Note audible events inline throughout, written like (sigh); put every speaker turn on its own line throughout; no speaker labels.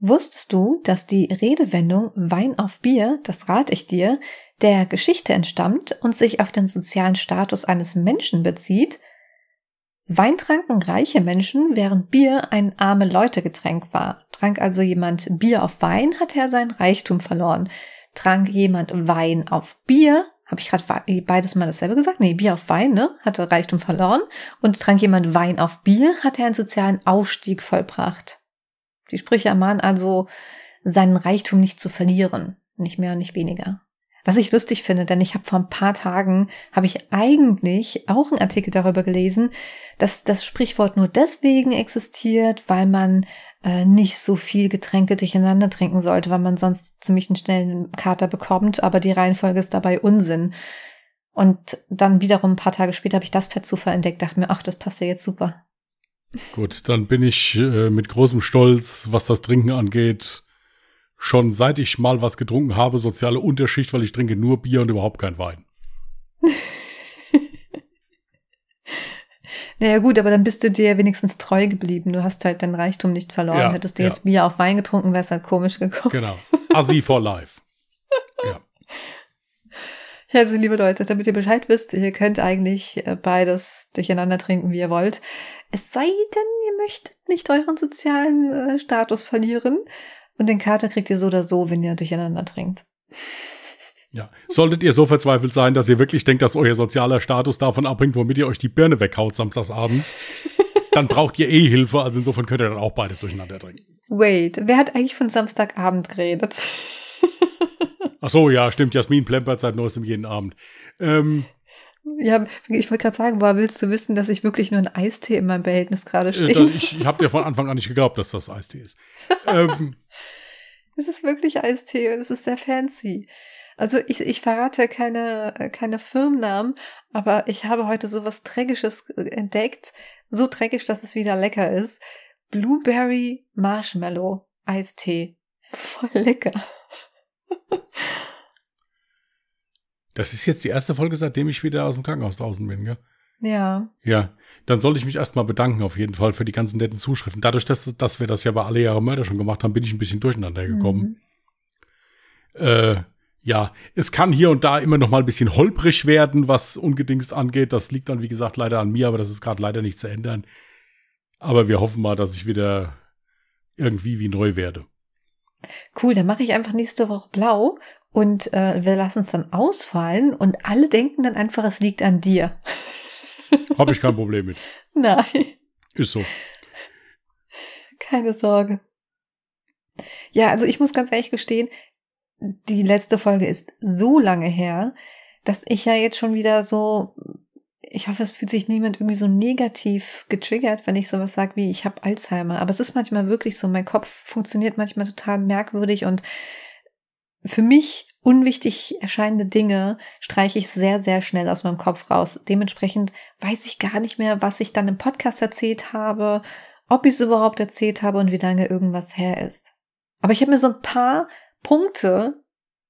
Wusstest du, dass die Redewendung Wein auf Bier, das rate ich dir, der Geschichte entstammt und sich auf den sozialen Status eines Menschen bezieht? Wein tranken reiche Menschen, während Bier ein arme Leute-Getränk war. Trank also jemand Bier auf Wein, hatte er seinen Reichtum verloren. Trank jemand Wein auf Bier, habe ich gerade beides mal dasselbe gesagt? Nee, Bier auf Wein, ne? Hatte Reichtum verloren. Und trank jemand Wein auf Bier, hat er einen sozialen Aufstieg vollbracht. Die Sprüche ermahnen also, seinen Reichtum nicht zu verlieren. Nicht mehr und nicht weniger. Was ich lustig finde, denn ich habe vor ein paar Tagen, habe ich eigentlich auch einen Artikel darüber gelesen, dass das Sprichwort nur deswegen existiert, weil man äh, nicht so viel Getränke durcheinander trinken sollte, weil man sonst ziemlich einen schnellen Kater bekommt, aber die Reihenfolge ist dabei Unsinn. Und dann wiederum ein paar Tage später habe ich das per Zufall entdeckt, dachte mir, ach, das passt ja jetzt super.
Gut, dann bin ich äh, mit großem Stolz, was das Trinken angeht, schon seit ich mal was getrunken habe, soziale Unterschicht, weil ich trinke nur Bier und überhaupt kein Wein. (laughs)
Naja gut, aber dann bist du dir wenigstens treu geblieben. Du hast halt dein Reichtum nicht verloren. Ja, Hättest du ja. jetzt Bier auf Wein getrunken, wäre es halt komisch gekommen.
Genau. Assi for life. (laughs) ja.
Ja, also liebe Leute, damit ihr Bescheid wisst, ihr könnt eigentlich äh, beides durcheinander trinken, wie ihr wollt. Es sei denn, ihr möchtet nicht euren sozialen äh, Status verlieren. Und den Kater kriegt ihr so oder so, wenn ihr durcheinander trinkt.
Ja. Solltet ihr so verzweifelt sein, dass ihr wirklich denkt, dass euer sozialer Status davon abhängt, womit ihr euch die Birne weghaut samstagsabends, (laughs) dann braucht ihr eh Hilfe. Also insofern könnt ihr dann auch beides durcheinander trinken.
Wait, wer hat eigentlich von Samstagabend geredet?
Ach so, ja, stimmt. Jasmin plempert seit neuestem jeden Abend. Ähm,
ja, ich wollte gerade sagen, woher willst du wissen, dass ich wirklich nur ein Eistee in meinem Behältnis gerade äh, stehe?
Ich, ich habe dir von Anfang an nicht geglaubt, dass das Eistee ist. ähm, (laughs)
es ist wirklich Eistee und es ist sehr fancy. Also ich, ich verrate keine, keine Firmennamen, aber ich habe heute so was Trägisches entdeckt. So trägisch, dass es wieder lecker ist. Blueberry Marshmallow Eistee. (laughs) Voll lecker.
Das ist jetzt die erste Folge, seitdem ich wieder aus dem Krankenhaus draußen bin, gell?
Ja.
Ja, dann soll ich mich erstmal bedanken auf jeden Fall für die ganzen netten Zuschriften. Dadurch, dass, dass wir das ja bei alle Jahre Mörder schon gemacht haben, bin ich ein bisschen durcheinander gekommen. Mhm. Äh, ja, es kann hier und da immer noch mal ein bisschen holprig werden, was ungedingst angeht. Das liegt dann, wie gesagt, leider an mir, aber das ist gerade leider nicht zu ändern. Aber wir hoffen mal, dass ich wieder irgendwie wie neu werde.
Cool, dann mache ich einfach nächste Woche blau und äh, wir lassen es dann ausfallen und alle denken dann einfach, es liegt an dir. (laughs)
Habe ich kein Problem mit.
Nein.
Ist so.
Keine Sorge. Ja, also ich muss ganz ehrlich gestehen, die letzte Folge ist so lange her, dass ich ja jetzt schon wieder so, ich hoffe, es fühlt sich niemand irgendwie so negativ getriggert, wenn ich sowas sage wie, ich habe Alzheimer. Aber es ist manchmal wirklich so, mein Kopf funktioniert manchmal total merkwürdig und für mich unwichtig erscheinende Dinge streiche ich sehr, sehr schnell aus meinem Kopf raus. Dementsprechend weiß ich gar nicht mehr, was ich dann im Podcast erzählt habe, ob ich es überhaupt erzählt habe und wie lange irgendwas her ist. Aber ich habe mir so ein paar Punkte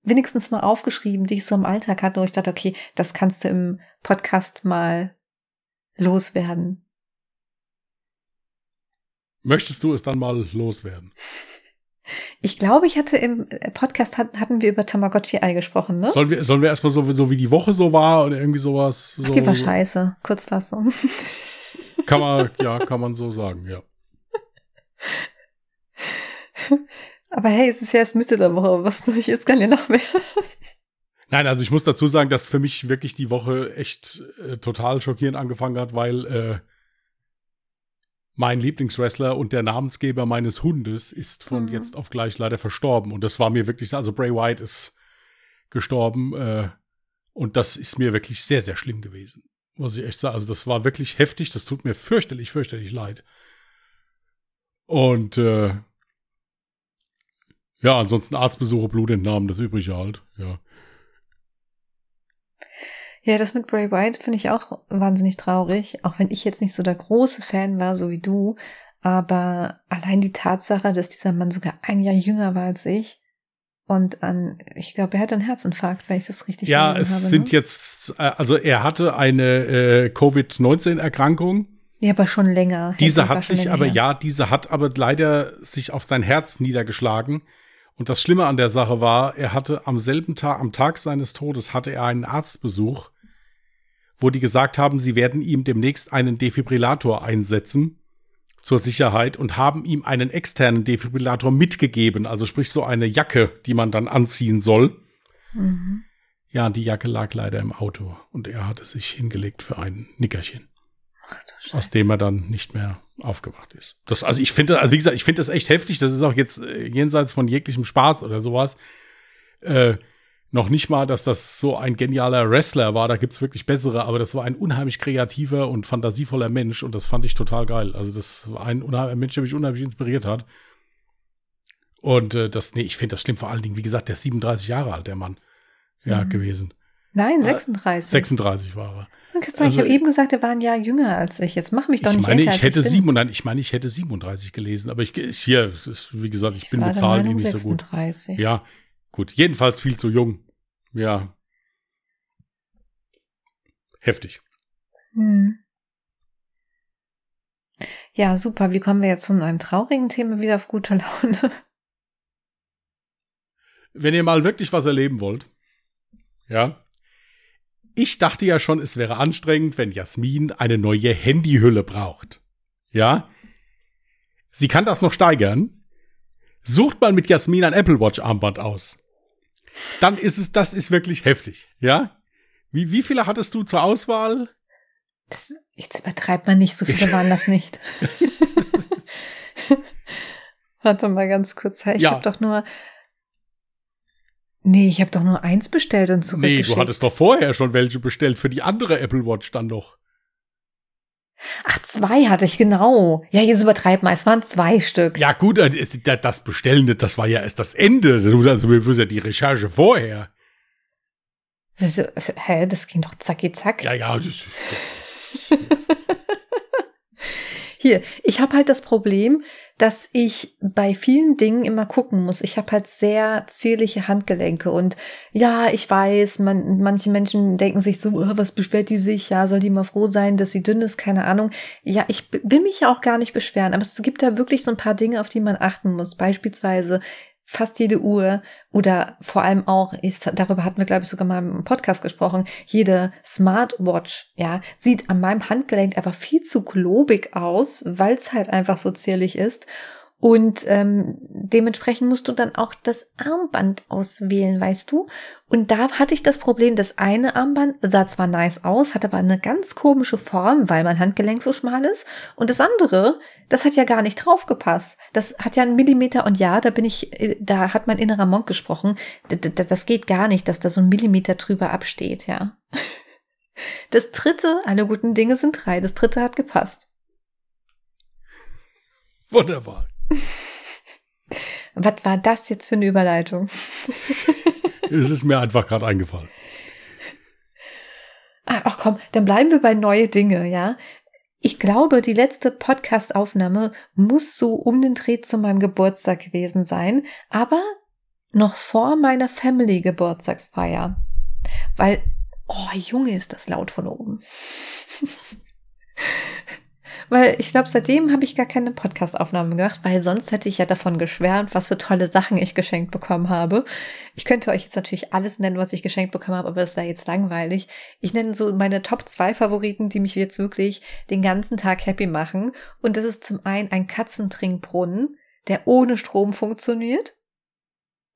wenigstens mal aufgeschrieben, die ich so im Alltag hatte, wo ich dachte, okay, das kannst du im Podcast mal loswerden.
Möchtest du es dann mal loswerden? (laughs)
Ich glaube, ich hatte im Podcast hatten wir über Tamagotchi-Ei gesprochen, ne?
Sollen wir, sollen wir erstmal so, so wie die Woche so war oder irgendwie sowas? So,
Ach, die war scheiße. Kurzfassung. (laughs)
Kann man, ja, kann man so sagen, ja. (laughs)
Aber hey, es ist ja erst Mitte der Woche. Was soll ich jetzt gar nicht noch mehr?
Nein, also ich muss dazu sagen, dass für mich wirklich die Woche echt äh, total schockierend angefangen hat, weil äh, mein Lieblingswrestler und der Namensgeber meines Hundes ist von mhm. jetzt auf gleich leider verstorben. Und das war mir wirklich, also Bray White ist gestorben äh, und das ist mir wirklich sehr, sehr schlimm gewesen. Muss ich echt sagen. Also das war wirklich heftig, das tut mir fürchterlich, fürchterlich leid. Und äh, ja, ansonsten Arztbesuche, Blutentnahmen, das übrige halt, ja.
Ja, das mit Bray White finde ich auch wahnsinnig traurig, auch wenn ich jetzt nicht so der große Fan war, so wie du. Aber allein die Tatsache, dass dieser Mann sogar ein Jahr jünger war als ich und an, ich glaube, er hat einen Herzinfarkt, wenn ich das richtig
Ja, es habe, sind ne? jetzt, also er hatte eine äh, Covid-19-Erkrankung
Ja, aber schon länger.
Diese hat sich
länger
aber,
her.
ja, diese hat aber leider sich auf sein Herz niedergeschlagen. Und das Schlimme an der Sache war, er hatte am selben Tag, am Tag seines Todes, hatte er einen Arztbesuch, wo die gesagt haben, sie werden ihm demnächst einen Defibrillator einsetzen zur Sicherheit und haben ihm einen externen Defibrillator mitgegeben, also sprich so eine Jacke, die man dann anziehen soll.
Mhm.
Ja, die Jacke lag leider im Auto und er hatte sich hingelegt für ein Nickerchen, aus dem er dann nicht mehr aufgewacht ist. Das, also ich finde, also wie gesagt, ich finde das echt heftig. Das ist auch jetzt äh, jenseits von jeglichem Spaß oder sowas. Äh, noch nicht mal, dass das so ein genialer Wrestler war, da gibt's wirklich bessere, aber das war ein unheimlich kreativer und fantasievoller Mensch und das fand ich total geil. Also das war ein, ein Mensch, der mich unheimlich inspiriert hat. Und äh, das, nee, ich finde das schlimm vor allen Dingen, wie gesagt, der ist 37 Jahre alt, der Mann. Ja,
Mhm.
gewesen.
Nein,
Äh,
36.
36 war er.
Sagen,
also-
ich habe eben gesagt, er war ein Jahr jünger als ich. Jetzt mach mich doch
Ich
nicht
meine,
älter,
ich hätte
ich bin.
sieben, nein, ich meine, ich hätte 37 gelesen, aber ich, ich hier, ist, wie gesagt, ich bin
war
mit Zahlen eh nicht so gut.
36.
Ja, gut. Jedenfalls viel zu jung. Ja. Heftig.
Hm. Ja, super. Wie kommen wir jetzt von einem traurigen Thema wieder auf gute Laune?
Wenn ihr mal wirklich was erleben wollt, ja. Ich dachte ja schon, es wäre anstrengend, wenn Jasmin eine neue Handyhülle braucht. Ja. Sie kann das noch steigern. Sucht mal mit Jasmin ein Apple Watch Armband aus. Dann ist es, das ist wirklich heftig. Ja. Wie, wie viele hattest du zur Auswahl?
Das, jetzt übertreibt man nicht, so viele (laughs) waren das nicht. (laughs) Warte mal ganz kurz. Ich
Ja.
habe doch nur. Nee, ich habe doch nur eins bestellt und
Nee,
zurückgeschickt.
du hattest doch vorher schon welche bestellt für die andere Apple Watch dann doch.
Ach, zwei hatte ich, genau. Ja, jetzt übertreibt mal. Es waren zwei Stück.
Ja, gut, äh, das- das Bestellen, das war ja erst das Ende. Also, wir ja die Recherche vorher.
Wieso- Hä, das ging doch zacki zack.
Ja, ja, das, (laughs)
Hier, ich habe halt das Problem, dass ich bei vielen Dingen immer gucken muss. Ich habe halt sehr zierliche Handgelenke und ja, ich weiß, man, manche Menschen denken sich so, "Oh, was beschwert die sich? Ja, soll die mal froh sein, dass sie dünn ist? Keine Ahnung. Ja, ich will mich ja auch gar nicht beschweren, aber es gibt da wirklich so ein paar Dinge, auf die man achten muss. Beispielsweise fast jede Uhr oder vor allem auch, ist, darüber hatten wir, glaube ich, sogar mal im Podcast gesprochen, jede Smartwatch, ja, sieht an meinem Handgelenk einfach viel zu globig aus, weil es halt einfach so zierlich ist. Und ähm, dementsprechend musst du dann auch das Armband auswählen, weißt du? Und da hatte ich das Problem, das eine Armband sah zwar nice aus, hat aber eine ganz komische Form, weil mein Handgelenk so schmal ist. Und das andere, das hat ja gar nicht draufgepasst. Das hat ja einen Millimeter und ja, da bin ich, äh, da hat mein innerer Monk gesprochen. Das geht gar nicht, dass da so ein Millimeter drüber absteht, ja. (laughs) Das dritte, alle guten Dinge sind drei. Das dritte hat gepasst.
wunderbar. (laughs)
Was war das jetzt für eine Überleitung? (laughs)
Es ist mir einfach gerade eingefallen.
Ah, Ach komm, dann bleiben wir bei neue Dinge, ja. Ich glaube, die letzte Podcast-Aufnahme muss so um den Dreh zu meinem Geburtstag gewesen sein, aber noch vor meiner Family-Geburtstagsfeier. Weil, oh Junge, ist das laut von oben. (laughs) Weil ich glaube, seitdem habe ich gar keine Podcast-Aufnahmen gemacht, weil sonst hätte ich ja davon geschwärmt, was für tolle Sachen ich geschenkt bekommen habe. Ich könnte euch jetzt natürlich alles nennen, was ich geschenkt bekommen habe, aber das wäre jetzt langweilig. Ich nenne so meine Top 2 Favoriten, die mich jetzt wirklich den ganzen Tag happy machen. Und das ist zum einen ein Katzentrinkbrunnen, der ohne Strom funktioniert.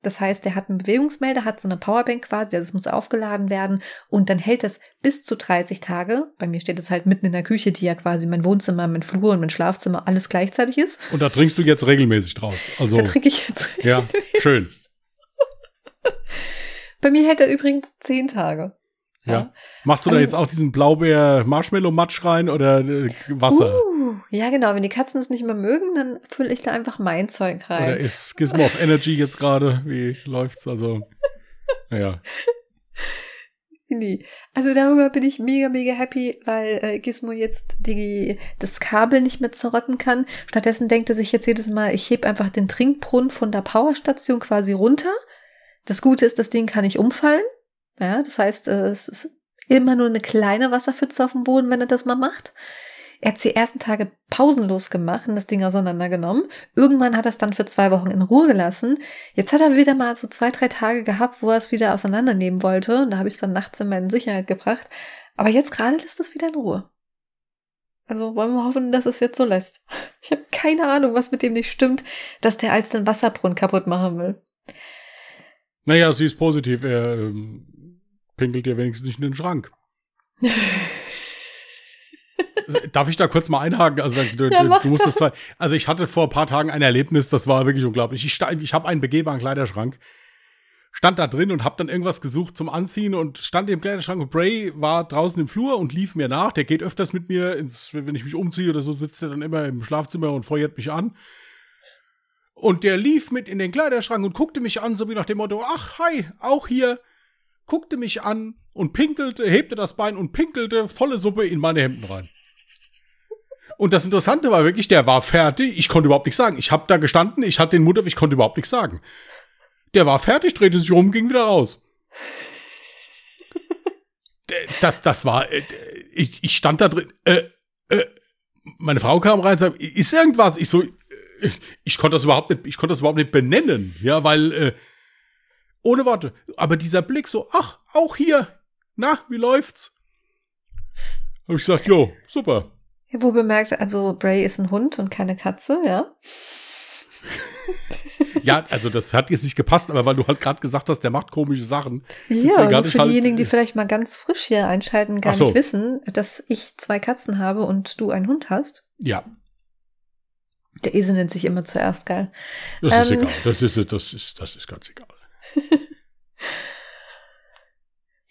Das heißt, der hat einen Bewegungsmelder, hat so eine Powerbank quasi, also es muss aufgeladen werden und dann hält das bis zu 30 Tage. Bei mir steht es halt mitten in der Küche, die ja quasi mein Wohnzimmer, mein Flur und mein Schlafzimmer alles gleichzeitig ist.
Und da trinkst du jetzt regelmäßig draus. Also,
Da trinke ich jetzt.
ja, schön. (laughs)
Bei mir hält er übrigens 10 Tage.
Ja. Machst du da
Also-
jetzt auch diesen Blaubeer-Marshmallow-Matsch rein oder äh, Wasser?
Uh, ja, genau. Wenn die Katzen es nicht mehr mögen, dann fülle ich da einfach mein Zeug rein.
Oder ist Gizmo of Energy jetzt gerade? Wie läuft's? Also, ja.
Nee. Also darüber bin ich mega, mega happy, weil äh, Gizmo jetzt die, das Kabel nicht mehr zerrotten kann. Stattdessen denkt er sich jetzt jedes Mal, ich heb einfach den Trinkbrunnen von der Powerstation quasi runter. Das Gute ist, das Ding kann nicht umfallen. Ja, das heißt, äh, es ist immer nur eine kleine Wasserpfütze auf dem Boden, wenn er das mal macht. Er hat die ersten Tage pausenlos gemacht und das Ding auseinandergenommen. Irgendwann hat er es dann für zwei Wochen in Ruhe gelassen. Jetzt hat er wieder mal so zwei, drei Tage gehabt, wo er es wieder auseinandernehmen wollte. Und da habe ich es dann nachts in meine Sicherheit gebracht. Aber jetzt gerade lässt es wieder in Ruhe. Also wollen wir hoffen, dass es jetzt so lässt. (laughs) Ich habe keine Ahnung, was mit dem nicht stimmt, dass der als den Wasserbrunnen kaputt machen will.
Naja, sie ist positiv. Er ähm, pinkelt dir wenigstens nicht in den Schrank. (laughs) Darf ich da kurz mal einhaken? Also, du, ja, du musst das zwar, also ich hatte vor ein paar Tagen ein Erlebnis, das war wirklich unglaublich. Ich, ich habe einen begehbaren Kleiderschrank, stand da drin und habe dann irgendwas gesucht zum Anziehen und stand im Kleiderschrank und Bray war draußen im Flur und lief mir nach. Der geht öfters mit mir, ins, wenn ich mich umziehe oder so, sitzt er dann immer im Schlafzimmer und feuert mich an. Und der lief mit in den Kleiderschrank und guckte mich an, so wie nach dem Motto, ach, hi, auch hier, guckte mich an und pinkelte, hebte das Bein und pinkelte volle Suppe in meine Hemden rein. Und das Interessante war wirklich, der war fertig, ich konnte überhaupt nichts sagen. Ich habe da gestanden, ich hatte den Mutter, ich konnte überhaupt nichts sagen. Der war fertig, drehte sich um, ging wieder raus. Das, das war, äh, ich, ich stand da drin, äh, äh, meine Frau kam rein und sagte, ist irgendwas? Ich so, ich konnte das überhaupt nicht, ich konnte das überhaupt nicht benennen, ja, weil äh, ohne Worte. Aber dieser Blick so, ach, auch hier, na, wie läuft's? Habe ich gesagt, jo, super.
Wo bemerkt, also Bray ist ein Hund und keine Katze, ja? (laughs)
ja, also das hat jetzt nicht gepasst, aber weil du halt gerade gesagt hast, der macht komische Sachen.
Ja, und für halt, diejenigen, die vielleicht mal ganz frisch hier einschalten, gar so. nicht wissen, dass ich zwei Katzen habe und du einen Hund hast.
Ja.
Der Esel nennt sich immer zuerst geil.
Das ähm, ist egal. Das ist, das ist, das ist ganz egal. (laughs)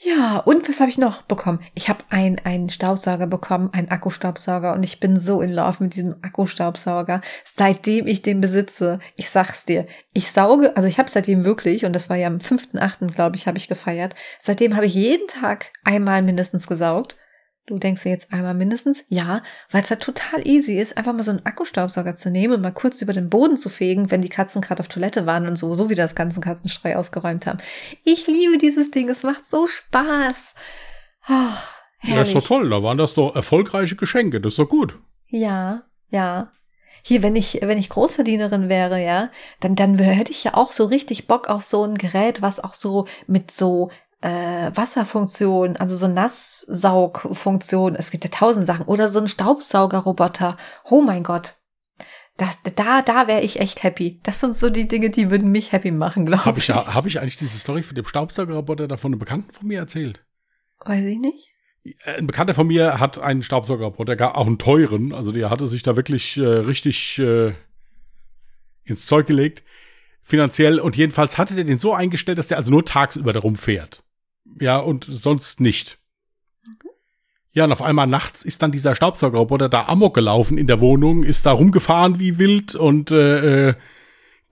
ja, und was habe ich noch bekommen? Ich habe einen Staubsauger bekommen, einen Akkustaubsauger und ich bin so in Love mit diesem Akkustaubsauger, seitdem ich den besitze. Ich sag's dir, ich sauge, also ich habe seitdem wirklich und das war ja am 5.8., glaube ich, habe ich gefeiert. Seitdem habe ich jeden Tag einmal mindestens gesaugt Du denkst dir jetzt einmal mindestens, ja, weil es halt total easy ist, einfach mal so einen Akkustaubsauger zu nehmen und mal kurz über den Boden zu fegen, wenn die Katzen gerade auf Toilette waren und so, so wie das ganze Katzenstreu ausgeräumt haben. Ich liebe dieses Ding, es macht so Spaß. Oh,
ja, das ist doch toll, da waren das doch erfolgreiche Geschenke, das ist doch gut.
Ja, ja. Hier, wenn ich, wenn ich Großverdienerin wäre, ja, dann, dann hätte ich ja auch so richtig Bock auf so ein Gerät, was auch so mit so äh, Wasserfunktion, also so Nasssaugfunktion. Es gibt ja tausend Sachen. Oder so ein Staubsaugerroboter. Oh mein Gott. Das, da, da wäre ich echt happy. Das sind so die Dinge, die würden mich happy machen, glaube
hab ich. Habe ich eigentlich diese Story von dem Staubsaugerroboter davon einem Bekannten von mir erzählt?
Weiß ich nicht.
Äh, ein Bekannter von mir hat einen Staubsaugerroboter, auch einen teuren. Also der hatte sich da wirklich äh, richtig äh, ins Zeug gelegt finanziell und jedenfalls hatte der den so eingestellt, dass der also nur tagsüber darum fährt. Ja, und sonst nicht. Ja, und auf einmal nachts ist dann dieser Staubsaugerroboter da amok gelaufen in der Wohnung, ist da rumgefahren wie wild und äh, äh,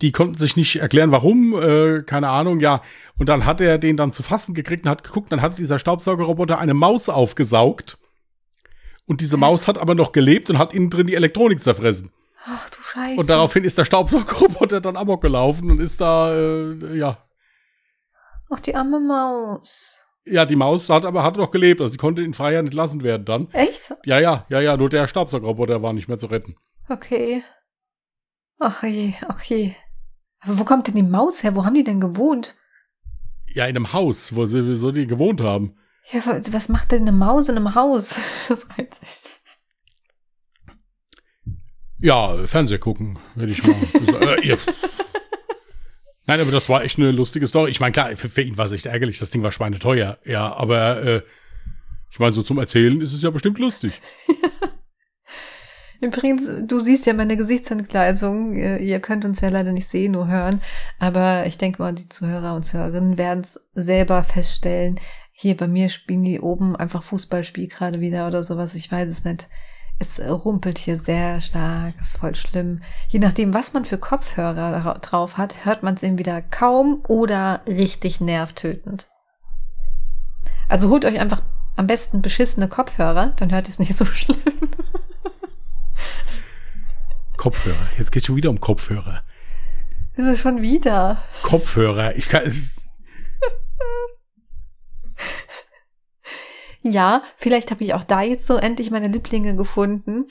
die konnten sich nicht erklären, warum, äh, keine Ahnung, ja. Und dann hat er den dann zu fassen gekriegt und hat geguckt, dann hat dieser Staubsaugerroboter eine Maus aufgesaugt. Und diese Maus hat aber noch gelebt und hat innen drin die Elektronik zerfressen.
Ach du Scheiße.
Und daraufhin ist der Staubsaugerroboter dann amok gelaufen und ist da, äh, ja,
Ach, die arme Maus.
Ja, die Maus hat aber hat noch gelebt, also sie konnte in Freiheit entlassen werden dann.
Echt?
Ja, ja, ja, ja, nur der Staubsaugerroboter war nicht mehr zu retten.
Okay. Ach je, ach je. Aber wo kommt denn die Maus her? Wo haben die denn gewohnt?
Ja, in einem Haus, wo sie so die gewohnt haben.
Ja, was macht denn eine Maus in einem Haus? (laughs) Das reizt sich.
Ja, Fernseh gucken, würde ich mal. (laughs) äh, ihr, Nein, aber das war echt eine lustige Story. Ich meine, klar, für, für ihn war es echt ärgerlich, das Ding war schweineteuer, ja, aber äh, ich meine, so zum Erzählen ist es ja bestimmt lustig. (laughs)
Übrigens, du siehst ja meine Gesichtsentgleisung. Ihr, könnt uns ja leider nicht sehen, nur hören. Aber ich denke mal, die Zuhörer und Zuhörerinnen werden es selber feststellen. Hier bei mir spielen die oben einfach Fußballspiel gerade wieder oder sowas. Ich weiß es nicht. Es rumpelt hier sehr stark, ist voll schlimm. Je nachdem, was man für Kopfhörer drauf hat, hört man es entweder kaum oder richtig nervtötend. Also holt euch einfach am besten beschissene Kopfhörer, dann hört ihr es nicht so (laughs) schlimm.
Kopfhörer, jetzt geht schon wieder um Kopfhörer.
Wieso schon wieder?
Kopfhörer, ich kann es.
Ja, vielleicht habe ich auch da jetzt so endlich meine Lieblinge gefunden.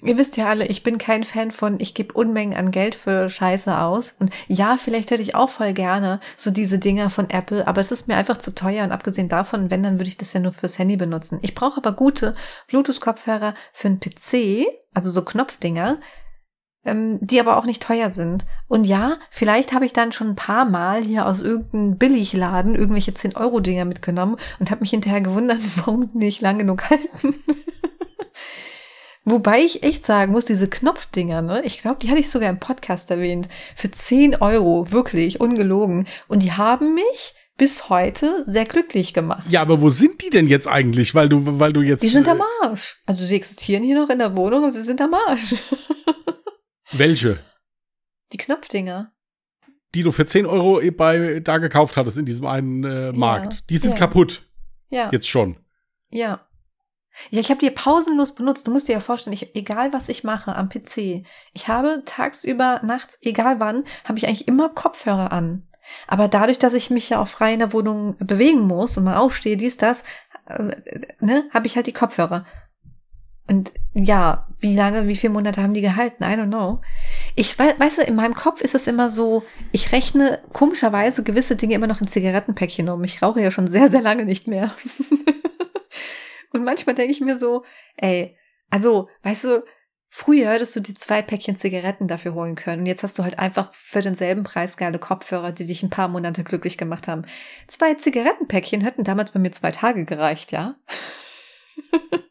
Ihr wisst ja alle, ich bin kein Fan von, ich gebe Unmengen an Geld für Scheiße aus. Und ja, vielleicht hätte ich auch voll gerne so diese Dinger von Apple, aber es ist mir einfach zu teuer. Und abgesehen davon, wenn, dann würde ich das ja nur fürs Handy benutzen. Ich brauche aber gute Bluetooth-Kopfhörer für einen PC, also so Knopfdinger, ähm, die aber auch nicht teuer sind. Und ja, vielleicht habe ich dann schon ein paar Mal hier aus irgendeinem Billigladen irgendwelche 10-Euro-Dinger mitgenommen und habe mich hinterher gewundert, (laughs) warum die nicht lang genug halten. (laughs) Wobei ich echt sagen muss, diese Knopfdinger, ne, ich glaube, die hatte ich sogar im Podcast erwähnt, für 10 Euro, wirklich, ungelogen. Und die haben mich bis heute sehr glücklich gemacht.
Ja, aber wo sind die denn jetzt eigentlich? Weil du, weil du jetzt.
Die sind am Arsch. Also sie existieren hier noch in der Wohnung, aber sie sind am Arsch. (laughs)
Welche?
Die Knopfdinger.
Die du für 10 Euro bei da gekauft hattest in diesem einen äh, Markt. Ja, die sind ja. kaputt.
Ja.
Jetzt schon.
Ja. Ja, ich habe die pausenlos benutzt. Du musst dir ja vorstellen, ich, egal was ich mache am PC, ich habe tagsüber, nachts, egal wann, habe ich eigentlich immer Kopfhörer an. Aber dadurch, dass ich mich ja auch frei in der Wohnung bewegen muss und mal aufstehe, dies, das, äh, ne, habe ich halt die Kopfhörer. Und ja, wie lange, wie viele Monate haben die gehalten? I don't know. Ich weiß, weißt du, in meinem Kopf ist es immer so, ich rechne komischerweise gewisse Dinge immer noch in Zigarettenpäckchen um. Ich rauche ja schon sehr, sehr lange nicht mehr. (laughs) Und manchmal denke ich mir so, ey, also, weißt du, früher hättest du die zwei Päckchen Zigaretten dafür holen können. Und jetzt hast du halt einfach für denselben Preis geile Kopfhörer, die dich ein paar Monate glücklich gemacht haben. Zwei Zigarettenpäckchen hätten damals bei mir zwei Tage gereicht, ja? (laughs)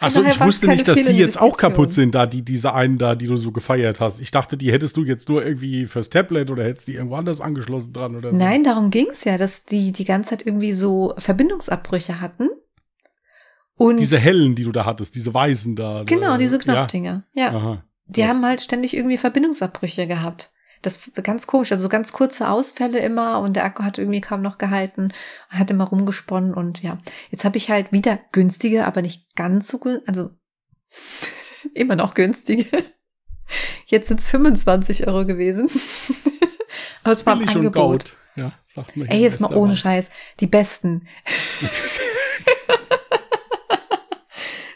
Achso, ich wusste nicht, dass die jetzt auch kaputt sind, da die, diese einen da, die du so gefeiert hast. Ich dachte, die hättest du jetzt nur irgendwie fürs Tablet oder hättest die irgendwo anders angeschlossen dran oder so.
Nein, darum ging's ja, dass die die ganze Zeit irgendwie so Verbindungsabbrüche hatten.
Und diese hellen, die du da hattest, diese weißen da.
Genau, äh, diese Knopfdinger. Ja. ja. Aha. Die ja. haben halt ständig irgendwie Verbindungsabbrüche gehabt. Das ganz komisch, also ganz kurze Ausfälle immer und der Akku hat irgendwie kaum noch gehalten, hat immer rumgesponnen und ja, jetzt habe ich halt wieder günstige, aber nicht ganz so günstig, also (laughs) immer noch günstige. Jetzt sind es 25 Euro gewesen. (laughs) aber es war ein Angebot.
Ja, sagt
mir Ey, jetzt mal ohne Scheiß. Die besten. (laughs)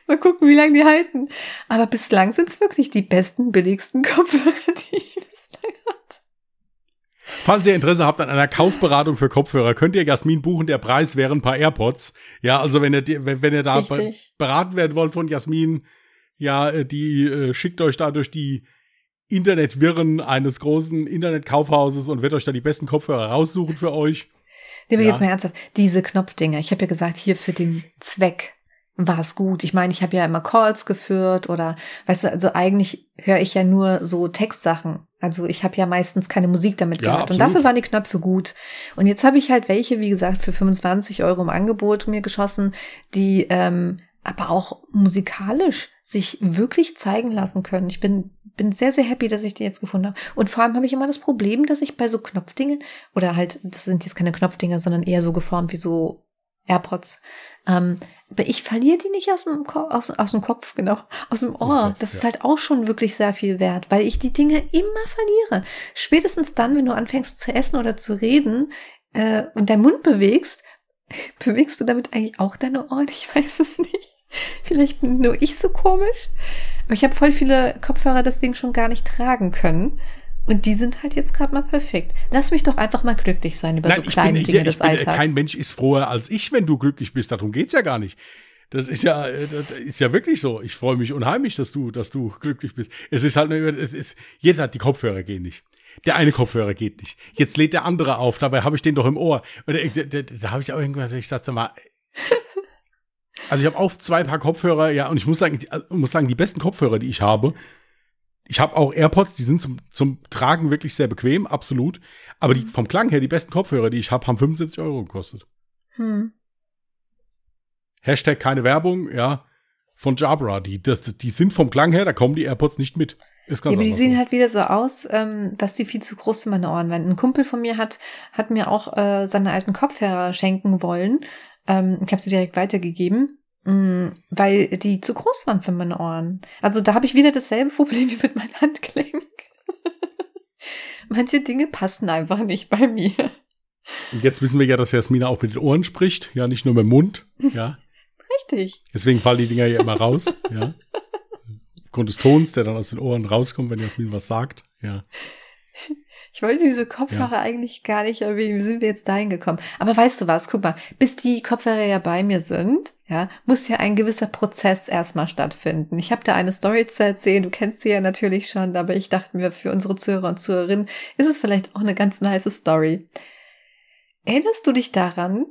mal gucken, wie lange die halten. Aber bislang sind es wirklich die besten, billigsten Kopfhörer, die ich
Falls ihr Interesse habt an einer Kaufberatung für Kopfhörer, könnt ihr Jasmin buchen. Der Preis wären ein paar AirPods. Ja, also wenn ihr, wenn ihr da Richtig. beraten werden wollt von Jasmin, ja, äh, die äh, schickt euch da durch die Internetwirren eines großen Internetkaufhauses und wird euch da die besten Kopfhörer raussuchen für euch.
Nehmen wir ja. jetzt mal ernsthaft. Diese Knopfdinger. Ich habe ja gesagt, hier für den Zweck war es gut. Ich meine, ich habe ja immer Calls geführt oder, weißt du, also eigentlich höre ich ja nur so Textsachen. Also ich habe ja meistens keine Musik damit ja, gehört. Und dafür waren die Knöpfe gut. Und jetzt habe ich halt welche, wie gesagt, für 25 Euro im Angebot mir geschossen, die ähm, aber auch musikalisch sich wirklich zeigen lassen können. Ich bin, bin sehr, sehr happy, dass ich die jetzt gefunden habe. Und vor allem habe ich immer das Problem, dass ich bei so Knopfdingen, oder halt, das sind jetzt keine Knopfdinger, sondern eher so geformt wie so AirPods, ähm, ich verliere die nicht aus dem, aus, aus dem Kopf, genau, aus dem Ohr. Das ist halt auch schon wirklich sehr viel wert, weil ich die Dinge immer verliere. Spätestens dann, wenn du anfängst zu essen oder zu reden äh, und deinen Mund bewegst, (laughs) bewegst du damit eigentlich auch deine Ohren? Ich weiß es nicht. Vielleicht bin nur ich so komisch. Aber ich habe voll viele Kopfhörer deswegen schon gar nicht tragen können. Und die sind halt jetzt gerade mal perfekt. Lass mich doch einfach mal glücklich sein über Nein, so kleine bin, Dinge ich, des ich Alltags.
Kein Mensch ist froher als ich, wenn du glücklich bist. Darum geht's ja gar nicht. Das ist ja, das ist ja wirklich so. Ich freue mich unheimlich, dass du, dass du glücklich bist. Es ist halt, es ist, jetzt hat die Kopfhörer gehen nicht. Der eine Kopfhörer geht nicht. Jetzt lädt der andere auf. Dabei habe ich den doch im Ohr. Und da, da, da habe ich auch irgendwas, ich sagte mal, also ich habe auch zwei Paar Kopfhörer, ja, und ich muss sagen, die, muss sagen, die besten Kopfhörer, die ich habe, ich habe auch AirPods, die sind zum, zum Tragen wirklich sehr bequem, absolut. Aber die, vom Klang her, die besten Kopfhörer, die ich habe, haben 75 Euro gekostet. Hm. Hashtag keine Werbung, ja, von Jabra. Die, das, die sind vom Klang her, da kommen die AirPods nicht mit.
Ist ganz ja, aber die sehen so. halt wieder so aus, ähm, dass die viel zu groß für meine Ohren waren. Ein Kumpel von mir hat, hat mir auch äh, seine alten Kopfhörer schenken wollen. Ähm, ich habe sie direkt weitergegeben. Mm, weil die zu groß waren für meine Ohren. Also da habe ich wieder dasselbe Problem (laughs) wie mit meinem Handgelenk. (laughs) Manche Dinge passen einfach nicht bei mir.
Und jetzt wissen wir ja, dass Jasmina auch mit den Ohren spricht, ja, nicht nur mit dem Mund, ja. (laughs)
Richtig.
Deswegen fallen die Dinger ja immer raus, ja. Aufgrund des Tons, der dann aus den Ohren rauskommt, wenn Jasmin was sagt, ja.
Ich wollte diese Kopfhörer ja. eigentlich gar nicht erwähnen. Wie sind wir jetzt dahin gekommen? Aber weißt du was? Guck mal, bis die Kopfhörer ja bei mir sind, ja, muss ja ein gewisser Prozess erstmal stattfinden. Ich habe da eine Story zu erzählen. Du kennst sie ja natürlich schon, aber ich dachte mir, für unsere Zuhörer und Zuhörerinnen ist es vielleicht auch eine ganz nice Story. Erinnerst du dich daran,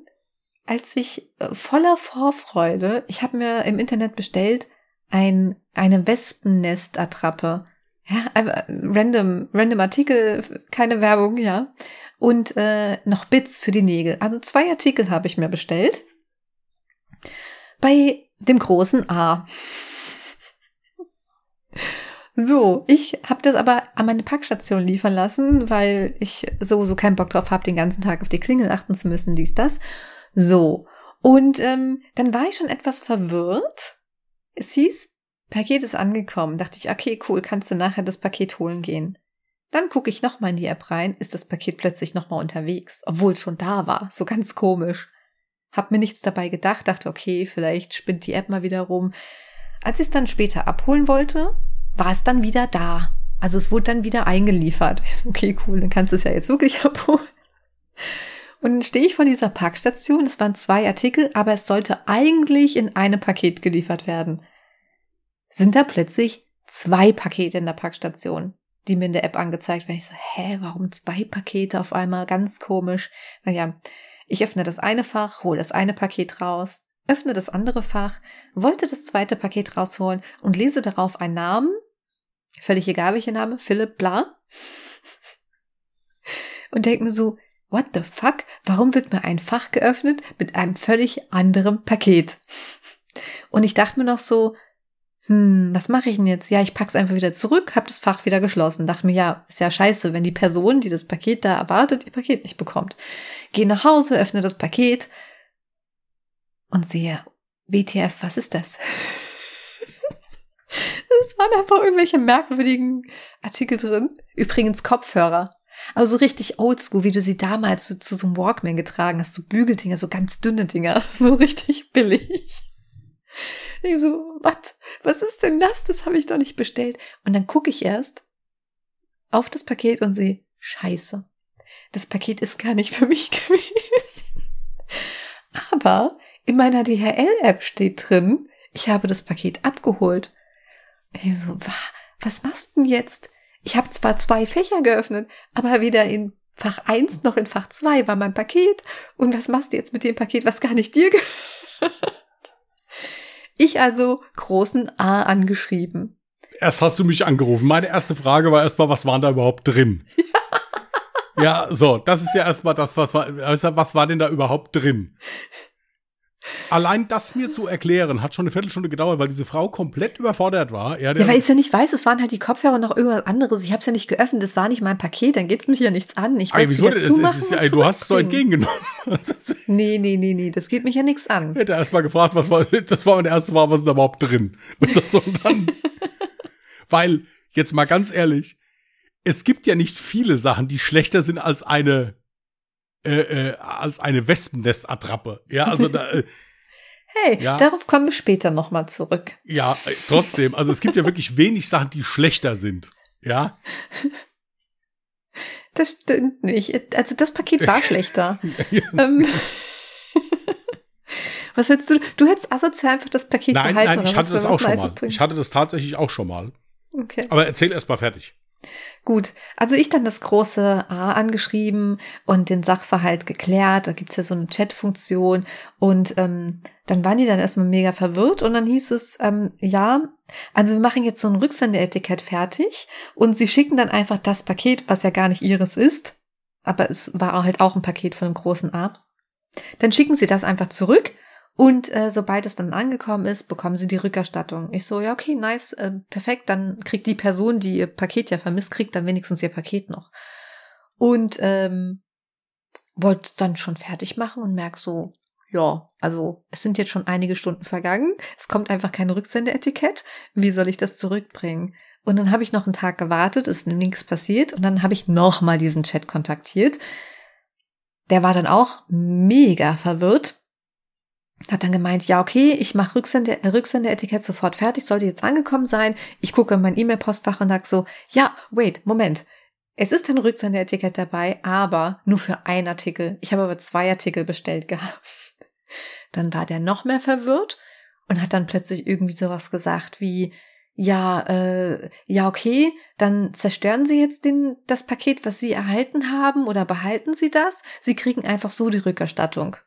als ich äh, voller Vorfreude, ich habe mir im Internet bestellt, ein, eine Wespennestattrappe ja, random, random Artikel, keine Werbung, ja. Und äh, noch Bits für die Nägel. Also zwei Artikel habe ich mir bestellt. Bei dem großen A. So, ich habe das aber an meine Packstation liefern lassen, weil ich sowieso keinen Bock drauf habe, den ganzen Tag auf die Klingel achten zu müssen, dies, das. So. Und ähm, dann war ich schon etwas verwirrt. Es hieß, Paket ist angekommen. Dachte ich, okay, cool, kannst du nachher das Paket holen gehen. Dann gucke ich nochmal in die App rein, ist das Paket plötzlich nochmal unterwegs, obwohl es schon da war. So ganz komisch. Hab mir nichts dabei gedacht, dachte, okay, vielleicht spinnt die App mal wieder rum. Als ich es dann später abholen wollte, war es dann wieder da. Also es wurde dann wieder eingeliefert. So, okay, cool, dann kannst du es ja jetzt wirklich (laughs) abholen. Und dann stehe ich vor dieser Parkstation. Es waren zwei Artikel, aber es sollte eigentlich in einem Paket geliefert werden sind da plötzlich zwei Pakete in der Packstation, die mir in der App angezeigt werden. Ich so, hä, warum zwei Pakete auf einmal? Ganz komisch. Naja, ich öffne das eine Fach, hole das eine Paket raus, öffne das andere Fach, wollte das zweite Paket rausholen und lese darauf einen Namen, völlig egal welcher Name, Philipp Bla. (laughs) Und denke mir so, what the fuck? Warum wird mir ein Fach geöffnet mit einem völlig anderen Paket? Und ich dachte mir noch so, hm, was mache ich denn jetzt? Ja, ich pack's einfach wieder zurück, hab das Fach wieder geschlossen. Dachte mir, ja, ist ja scheiße, wenn die Person, die das Paket da erwartet, ihr Paket nicht bekommt. Geh nach Hause, öffne das Paket und sehe, WTF, was ist das? (laughs) Es waren einfach irgendwelche merkwürdigen Artikel drin. Übrigens Kopfhörer. Also so richtig oldschool, wie du sie damals zu, zu so einem Walkman getragen hast. So Bügeldinger, so ganz dünne Dinger. (laughs) So richtig billig. Ich so, was? Was ist denn das? Das habe ich doch nicht bestellt. Und dann gucke ich erst auf das Paket und sehe, scheiße. Das Paket ist gar nicht für mich (laughs) gewesen. Aber in meiner DHL-App steht drin, ich habe das Paket abgeholt. Ich so, was machst du denn jetzt? Ich habe zwar zwei Fächer geöffnet, aber weder in Fach 1 noch in Fach 2 war mein Paket. Und was machst du jetzt mit dem Paket, was gar nicht dir gehört? Ich also großen A angeschrieben.
Erst hast du mich angerufen. Meine erste Frage war erstmal, was war da überhaupt drin? Ja. (laughs) ja, so, das ist ja erstmal das, was war, was war denn da überhaupt drin? Allein das mir zu erklären, hat schon eine Viertelstunde gedauert, weil diese Frau komplett überfordert war.
Ja, ja weil ich ja nicht weiß, es waren halt die Kopfhörer noch irgendwas anderes. Ich habe es ja nicht geöffnet, es war nicht mein Paket, dann geht's mich ja nichts an. Ich
wollte es wieder zumachen ist, ist, Du hast es doch entgegengenommen. (laughs)
nee, nee, nee, nee, das geht mich ja nichts an.
Ich hätte erst mal gefragt, was war, das war meine erste Frage, was ist da überhaupt drin? (laughs) Und dann, weil, jetzt mal ganz ehrlich, es gibt ja nicht viele Sachen, die schlechter sind als eine äh, äh, als eine Wespennestattrappe. Ja, also da. Äh, (laughs)
hey, ja, darauf kommen wir später nochmal zurück.
Ja, äh, trotzdem. Also es gibt ja wirklich wenig Sachen, die schlechter sind. Ja. (laughs)
Das stimmt nicht. Also das Paket war (laughs) schlechter. ähm, was hättest du? Du hättest asozial einfach das Paket
nein,
behalten.
Nein, ich hatte das auch schon mal. Ich hatte das tatsächlich auch schon mal. Okay. Aber erzähl erst mal fertig.
Gut, also ich dann das große A angeschrieben und den Sachverhalt geklärt. Da gibt's ja so eine Chat-Funktion und ähm, dann waren die dann erstmal mega verwirrt und dann hieß es, ähm, ja, also wir machen jetzt so ein Rücksendeetikett fertig und sie schicken dann einfach das Paket, was ja gar nicht ihres ist, aber es war halt auch ein Paket von einem großen A. Dann schicken sie das einfach zurück und äh, sobald es dann angekommen ist, bekommen sie die Rückerstattung. Ich so, ja, okay, nice, äh, perfekt. Dann kriegt die Person, die ihr Paket ja vermisst, kriegt dann wenigstens ihr Paket noch. Und ähm, wollte dann schon fertig machen und merk so, ja, also es sind jetzt schon einige Stunden vergangen. Es kommt einfach kein Rücksendeetikett. Wie soll ich das zurückbringen? Und dann habe ich noch einen Tag gewartet, ist nichts passiert. Und dann habe ich nochmal diesen Chat kontaktiert Der war dann auch mega verwirrt. Hat dann gemeint, ja, okay, ich mache Rücksende, Rücksendeetikett sofort fertig, sollte jetzt angekommen sein. Ich gucke in mein E-Mail-Postfach und sag so, ja, wait, Moment. Es ist ein Rücksendeetikett dabei, aber nur für einen Artikel. Ich habe aber zwei Artikel bestellt gehabt. (laughs) Dann war der noch mehr verwirrt und hat dann plötzlich irgendwie sowas gesagt wie, ja, äh, ja, okay, dann zerstören Sie jetzt den, das Paket, was Sie erhalten haben, oder behalten Sie das? Sie kriegen einfach so die Rückerstattung.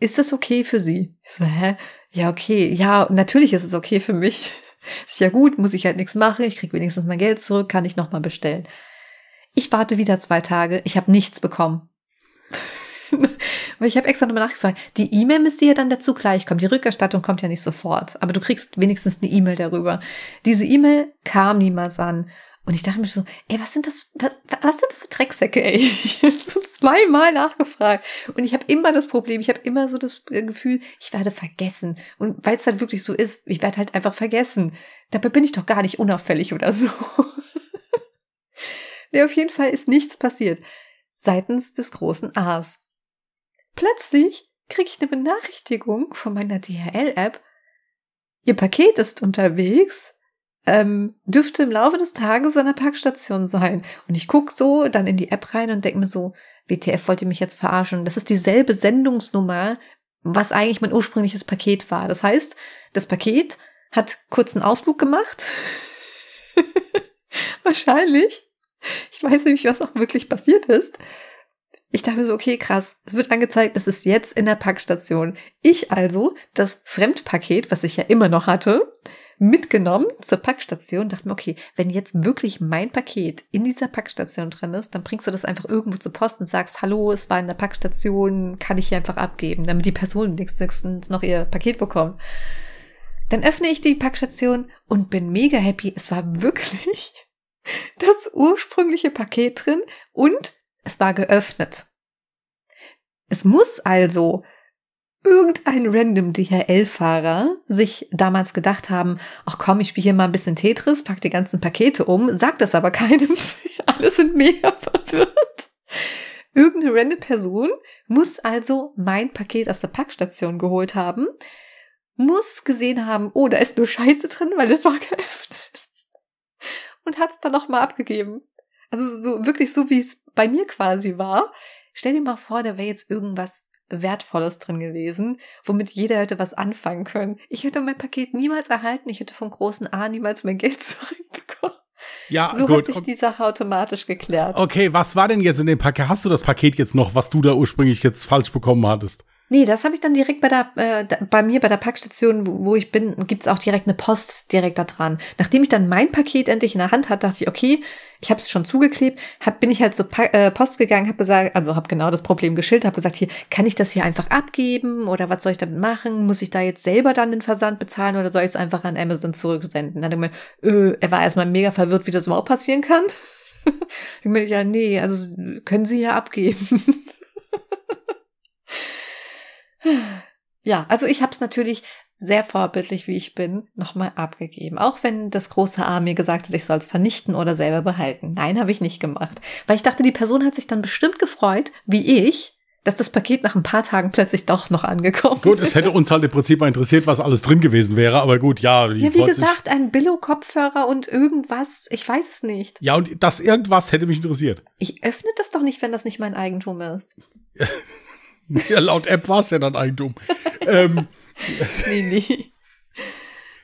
Ist das okay für Sie? Ich so, hä? Ja, okay, ja, natürlich ist es okay für mich. (laughs) Ist ja gut, muss ich halt nichts machen, ich krieg wenigstens mein Geld zurück, kann ich nochmal bestellen. Ich warte wieder zwei Tage, ich habe nichts bekommen. (laughs) Weil ich habe extra nochmal nachgefragt. Die E-Mail müsste ja dann dazu gleich kommen. Die Rückerstattung kommt ja nicht sofort. Aber du kriegst wenigstens eine E-Mail darüber. Diese E-Mail kam niemals an. Und ich dachte mir so, ey, was sind das, was, was sind das für Drecksäcke, ey? (laughs) Ich habe so zweimal nachgefragt. Und ich habe immer das Problem, ich habe immer so das Gefühl, ich werde vergessen. Und weil es halt wirklich so ist, ich werde halt einfach vergessen. Dabei bin ich doch gar nicht unauffällig oder so. (laughs) nee, auf jeden Fall ist nichts passiert. Seitens des großen A's. Plötzlich kriege ich eine Benachrichtigung von meiner DHL-App. Ihr Paket ist unterwegs, ähm, dürfte im Laufe des Tages an der Parkstation sein. Und ich gucke so dann in die App rein und denke mir so, WTF wollte mich jetzt verarschen. Das ist dieselbe Sendungsnummer, was eigentlich mein ursprüngliches Paket war. Das heißt, das Paket hat kurzen Ausflug gemacht. (laughs) Wahrscheinlich. Ich weiß nämlich, was auch wirklich passiert ist. Ich dachte mir so, okay, krass, es wird angezeigt, es ist jetzt in der Packstation. Ich also das Fremdpaket, was ich ja immer noch hatte, mitgenommen zur Packstation, dachte mir, okay, wenn jetzt wirklich mein Paket in dieser Packstation drin ist, dann bringst du das einfach irgendwo zur Post und sagst, hallo, es war in der Packstation, kann ich hier einfach abgeben, damit die Person nächstens noch ihr Paket bekommt. Dann öffne ich die Packstation und bin mega happy. Es war wirklich (laughs) das ursprüngliche Paket drin und es war geöffnet. Es muss also irgendein random DHL-Fahrer sich damals gedacht haben, ach komm, ich spiele hier mal ein bisschen Tetris, pack die ganzen Pakete um, sagt das aber (laughs) keinem. Alle sind mega (laughs) verwirrt. Irgendeine random Person muss also mein Paket aus der Packstation geholt haben, muss gesehen haben, oh, da ist nur Scheiße drin, weil es war geöffnet. Und hat es dann nochmal abgegeben. Also so wirklich so, wie es bei mir quasi war. Stell dir mal vor, da wäre jetzt irgendwas Wertvolles drin gewesen, womit jeder hätte was anfangen können. Ich hätte mein Paket niemals erhalten, ich hätte vom großen A niemals mein Geld (laughs) zurückbekommen.
Ja,
so
gut.
hat sich die Sache automatisch geklärt.
Okay, was war denn jetzt in dem Paket? Hast du das Paket jetzt noch, was du da ursprünglich jetzt falsch bekommen hattest?
Nee, das habe ich dann direkt bei der, äh, bei mir bei der Packstation, wo, wo ich bin, gibt's auch direkt eine Post direkt da dran. Nachdem ich dann mein Paket endlich in der Hand hatte, dachte ich, okay, ich habe es schon zugeklebt, hab, bin ich halt zur pa äh, Post gegangen, habe gesagt, also habe genau das Problem geschildert, habe gesagt, hier kann ich das hier einfach abgeben oder was soll ich damit machen? Muss ich da jetzt selber dann den Versand bezahlen oder soll ich es einfach an Amazon zurücksenden? Dann hat er äh, er war erstmal mega verwirrt, wie das überhaupt passieren kann. (laughs) ich meine, ja, nee, also können Sie ja abgeben. (laughs) Ja, also ich habe es natürlich sehr vorbildlich, wie ich bin, nochmal abgegeben. Auch wenn das große A mir gesagt hat, ich soll es vernichten oder selber behalten. Nein, habe ich nicht gemacht. Weil ich dachte, die Person hat sich dann bestimmt gefreut, wie ich, dass das Paket nach ein paar Tagen plötzlich doch noch angekommen ist.
Gut, es hätte uns halt im Prinzip mal interessiert, was alles drin gewesen wäre, aber gut, ja.
ja, wie gesagt, ein Billo-Kopfhörer und irgendwas, ich weiß es nicht.
Ja, und das irgendwas hätte mich interessiert.
Ich öffne das doch nicht, wenn das nicht mein Eigentum ist. (laughs) (laughs)
Ja, laut App war es ja dann Eigentum. ähm, (laughs)
nee, nee.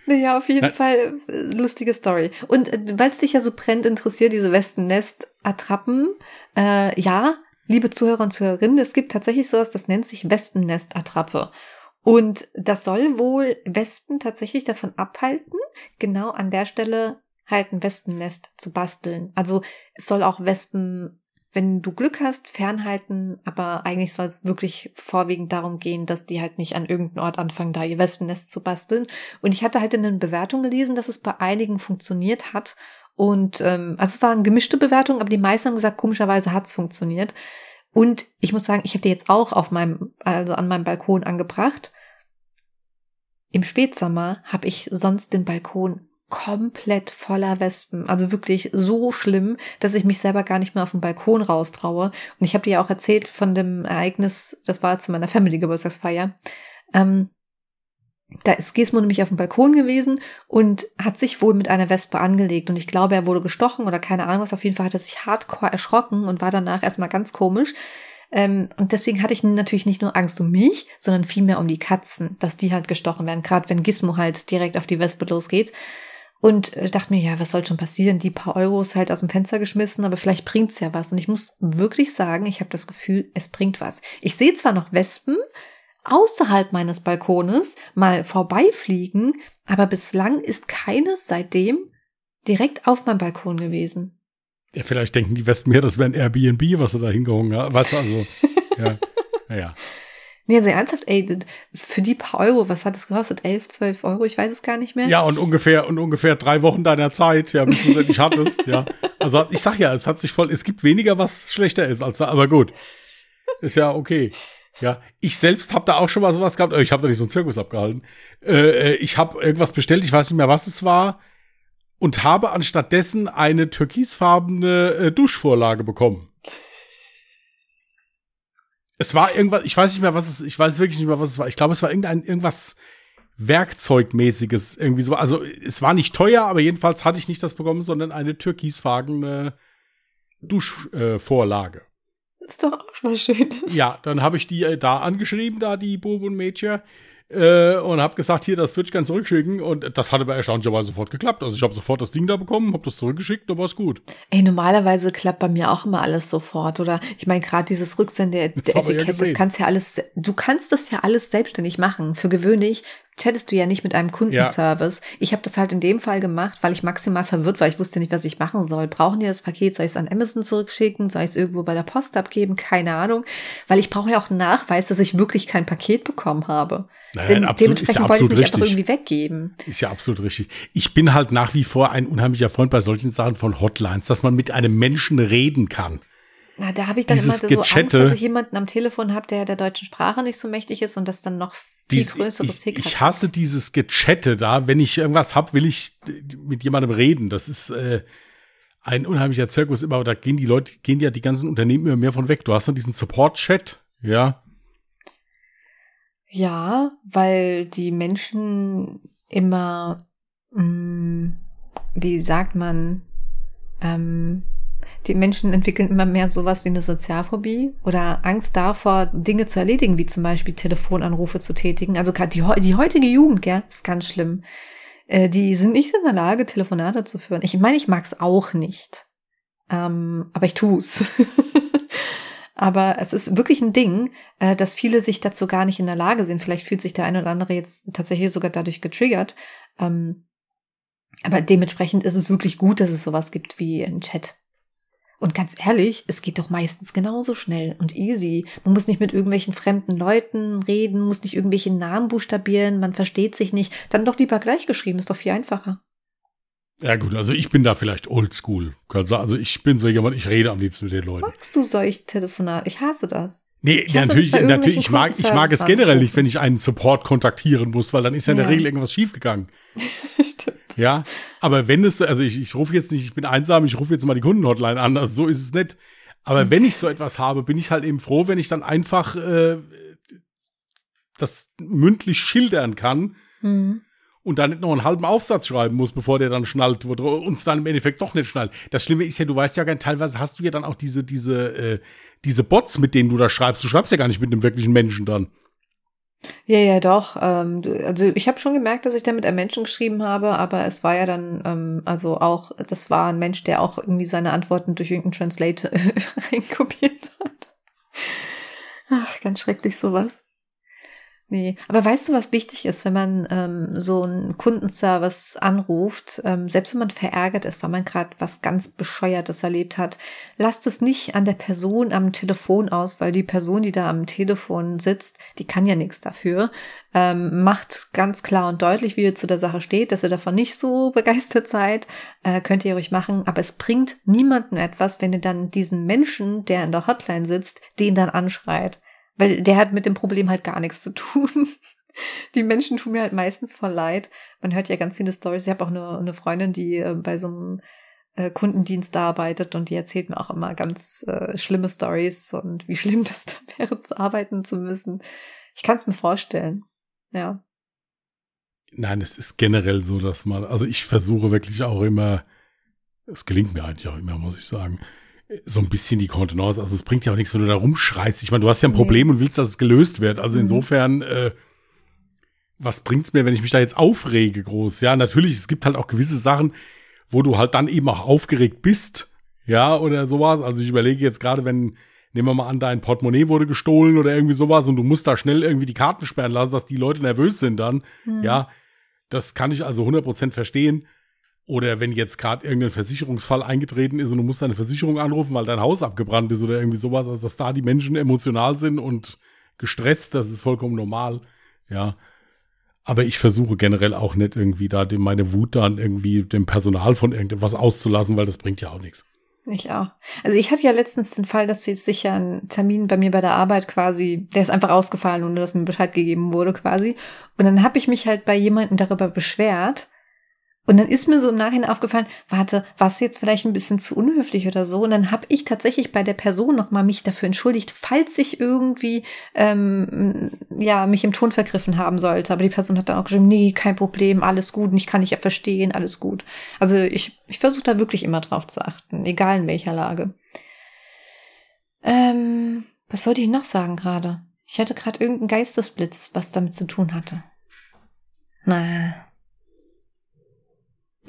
Naja, auf jeden Na, Fall äh, lustige Story. Und äh, weil es dich ja so brennend interessiert, diese Wespennest-Attrappen, äh, ja, liebe Zuhörer und Zuhörerinnen, es gibt tatsächlich sowas, das nennt sich Wespennest-Attrappe. Und das soll wohl Wespen tatsächlich davon abhalten, genau an der Stelle halt ein Wespennest zu basteln. Also es soll auch Wespen wenn du Glück hast, fernhalten, aber eigentlich soll es wirklich vorwiegend darum gehen, dass die halt nicht an irgendeinem Ort anfangen, da ihr Wespennest zu basteln. Und ich hatte halt in den Bewertungen gelesen, dass es bei einigen funktioniert hat. Und ähm, also es waren gemischte Bewertungen, aber die meisten haben gesagt, komischerweise hat's funktioniert. Und ich muss sagen, ich habe die jetzt auch auf meinem, also an meinem Balkon angebracht. Im Spätsommer habe ich sonst den Balkon komplett voller Wespen. Also wirklich so schlimm, dass ich mich selber gar nicht mehr auf den Balkon raustraue. Und ich habe dir ja auch erzählt von dem Ereignis, das war zu meiner Family-Geburtstagsfeier. Ähm, da ist Gizmo nämlich auf dem Balkon gewesen und hat sich wohl mit einer Wespe angelegt. Und ich glaube, er wurde gestochen oder keine Ahnung was. Auf jeden Fall hat er sich hardcore erschrocken und war danach erstmal ganz komisch. Ähm, und deswegen hatte ich natürlich nicht nur Angst um mich, sondern vielmehr um die Katzen, dass die halt gestochen werden. Gerade wenn Gizmo halt direkt auf die Wespe losgeht. Und äh, dachte mir, ja, was soll schon passieren? Die paar Euros halt aus dem Fenster geschmissen, aber vielleicht bringt's ja was. Und ich muss wirklich sagen, ich habe das Gefühl, es bringt was. Ich sehe zwar noch Wespen außerhalb meines Balkones mal vorbeifliegen, aber bislang ist keines seitdem direkt auf meinem Balkon gewesen.
Ja, vielleicht denken die Wespen mehr, das wäre ein Airbnb, was sie da haben. Weißt du, also, (laughs) ja, naja.
Nee, also ernsthaft, ey, für die paar Euro, was hat es gekostet? 11, 12 Euro, ich weiß es gar nicht mehr.
Ja, und ungefähr, und ungefähr drei Wochen deiner Zeit, ja, bis du es endlich hattest, ja. Also, ich sag ja, es hat sich voll, es gibt weniger, was schlechter ist als da, aber gut. Ist ja okay. Ja, ich selbst habe da auch schon mal sowas gehabt. Ich habe da nicht so einen Zirkus abgehalten. Äh, äh ich habe irgendwas bestellt, ich weiß nicht mehr, was es war, und habe anstattdessen eine türkisfarbene äh, Duschvorlage bekommen. Es war irgendwas, ich weiß nicht mehr, was es, ich weiß wirklich nicht mehr, was es war. Ich glaube, es war irgendein, irgendwas Werkzeugmäßiges, irgendwie so. Also, es war nicht teuer, aber jedenfalls hatte ich nicht das bekommen, sondern eine türkisfarbene Duschvorlage. Äh,
das ist doch auch was Schönes.
Ja, dann habe ich die äh, da angeschrieben, da die Bobo und Mädchen äh, und habe gesagt, hier, das würde ich gerne zurückschicken. Und das hat aber erstaunlicherweise sofort geklappt. Also ich habe sofort das Ding da bekommen, habe das zurückgeschickt, dann war es gut.
Ey, normalerweise klappt bei mir auch immer alles sofort. Oder ich meine, gerade dieses Rücksende-Etikett, ja das kannst ja alles, du kannst das ja alles selbstständig machen. Für gewöhnlich chattest du ja nicht mit einem Kundenservice. Ja. Ich habe das halt in dem Fall gemacht, weil ich maximal verwirrt war. Ich wusste nicht, was ich machen soll. Brauchen die das Paket? Soll ich es an Amazon zurückschicken? Soll ich es irgendwo bei der Post abgeben? Keine Ahnung. Weil ich brauche ja auch einen Nachweis, dass ich wirklich kein Paket bekommen habe.
Naja, Denn absolut, dementsprechend ja wollte ich es nicht richtig.
einfach irgendwie weggeben.
Ist ja absolut richtig. Ich bin halt nach wie vor ein unheimlicher Freund bei solchen Sachen von Hotlines, dass man mit einem Menschen reden kann.
Na, da habe ich dann Dieses immer so Angst, dass ich jemanden am Telefon habe, der der deutschen Sprache nicht so mächtig ist und das dann noch Dies,
ich, ich hasse dieses Gechatte da. Wenn ich irgendwas hab, will ich mit jemandem reden. Das ist äh, ein unheimlicher Zirkus immer. Da gehen die Leute, gehen ja die ganzen Unternehmen immer mehr von weg. Du hast dann diesen Support-Chat, ja.
Ja, weil die Menschen immer, mh, mm, wie sagt man, ähm, die Menschen entwickeln immer mehr sowas wie eine Sozialphobie oder Angst davor, Dinge zu erledigen, wie zum Beispiel Telefonanrufe zu tätigen. Also die, die heutige Jugend, gell, ist ganz schlimm. Äh, die sind nicht in der Lage, Telefonate zu führen. Ich meine, ich mag's auch nicht. Ähm, aber ich tu's. (laughs) aber es ist wirklich ein Ding, äh, dass viele sich dazu gar nicht in der Lage sind. Vielleicht fühlt sich der eine oder andere jetzt tatsächlich sogar dadurch getriggert. Ähm, aber dementsprechend ist es wirklich gut, dass es sowas gibt wie ein Chat. Und ganz ehrlich, es geht doch meistens genauso schnell und easy. Man muss nicht mit irgendwelchen fremden Leuten reden, muss nicht irgendwelche Namen buchstabieren, man versteht sich nicht. Dann doch lieber gleich geschrieben, ist doch viel einfacher.
Ja gut, also ich bin da vielleicht oldschool. Also ich bin so jemand, ich rede am liebsten mit den Leuten.
Magst du solch Telefonat? Ich hasse das.
Nee,
ich
natürlich, natürlich ich mag, ich mag es generell nicht, wenn ich einen Support kontaktieren muss, weil dann ist ja in der Regel irgendwas schiefgegangen. (laughs) Stimmt. Ja, aber wenn es, also ich, ich rufe jetzt nicht, ich bin einsam, ich rufe jetzt mal die Kundenhotline an, also so ist es nicht. Aber mhm. wenn ich so etwas habe, bin ich halt eben froh, wenn ich dann einfach äh, das mündlich schildern kann. Mhm und dann nicht noch einen halben Aufsatz schreiben muss, bevor der dann schnallt, wo uns dann im Endeffekt doch nicht schnallt. Das Schlimme ist ja, du weißt ja gar nicht, teilweise hast du ja dann auch diese, diese, äh, diese Bots, mit denen du da schreibst. Du schreibst ja gar nicht mit einem wirklichen Menschen dann.
Ja, ja, doch. Ähm, also ich habe schon gemerkt, dass ich da mit einem Menschen geschrieben habe, aber es war ja dann, ähm, also auch, das war ein Mensch, der auch irgendwie seine Antworten durch irgendeinen Translator (laughs) reinkopiert hat. Ach, ganz schrecklich sowas. Nee, aber weißt du, was wichtig ist, wenn man ähm, so einen Kundenservice anruft, ähm, selbst wenn man verärgert ist, weil man gerade was ganz Bescheuertes erlebt hat, lasst es nicht an der Person am Telefon aus, weil die Person, die da am Telefon sitzt, die kann ja nichts dafür. Ähm, macht ganz klar und deutlich, wie ihr zu der Sache steht, dass ihr davon nicht so (laughs) begeistert seid, äh, könnt ihr ruhig machen, aber es bringt niemandem etwas, wenn ihr dann diesen Menschen, der in der Hotline sitzt, den dann anschreit. Weil der hat mit dem Problem halt gar nichts zu tun. (laughs) Die Menschen tun mir halt meistens voll leid. Man hört ja ganz viele Stories. Ich habe auch eine, eine Freundin, die äh, bei so einem äh, Kundendienst arbeitet und die erzählt mir auch immer ganz äh, schlimme Stories und wie (laughs) schlimm das dann wäre, arbeiten zu müssen. Ich kann es mir vorstellen. Ja.
Nein, es ist generell so, dass man, also ich versuche wirklich auch immer, es gelingt mir eigentlich auch immer, muss ich sagen, so ein bisschen die Kontenance. Also es bringt ja auch nichts, wenn du da rumschreist. Ich meine, du hast ja ein Problem nee. und willst, dass es gelöst wird. Also mhm. insofern, äh, was bringt's mir, wenn ich mich da jetzt aufrege groß? Ja, natürlich, es gibt halt auch gewisse Sachen, wo du halt dann eben auch aufgeregt bist. Ja, oder sowas. Also ich überlege jetzt gerade, wenn, nehmen wir mal an, dein Portemonnaie wurde gestohlen oder irgendwie sowas und du musst da schnell irgendwie die Karten sperren lassen, dass die Leute nervös sind dann. Mhm. Ja, das kann ich also 100% verstehen. Oder wenn jetzt gerade irgendein Versicherungsfall eingetreten ist und du musst deine Versicherung anrufen, weil dein Haus abgebrannt ist oder irgendwie sowas, also dass da die Menschen emotional sind und gestresst, das ist vollkommen normal. Ja. Aber ich versuche generell auch nicht irgendwie da dem, meine Wut dann irgendwie dem Personal von irgendetwas auszulassen, weil das bringt ja auch nichts.
Ich auch. Also ich hatte ja letztens den Fall, dass sie sich ja einen Termin bei mir bei der Arbeit quasi, der ist einfach ausgefallen, ohne dass mir Bescheid gegeben wurde quasi. Und dann habe ich mich halt bei jemandem darüber beschwert, und dann ist mir so im Nachhinein aufgefallen, warte, war es jetzt vielleicht ein bisschen zu unhöflich oder so? Und dann habe ich tatsächlich bei der Person nochmal mich dafür entschuldigt, falls ich irgendwie ähm, ja mich im Ton vergriffen haben sollte. Aber die Person hat dann auch geschrieben, nee, kein Problem, alles gut, und ich kann dich ja verstehen, alles gut. Also ich, ich versuche da wirklich immer drauf zu achten, egal in welcher Lage. Ähm, was wollte ich noch sagen gerade? Ich hatte gerade irgendeinen Geistesblitz, was damit zu tun hatte. Na,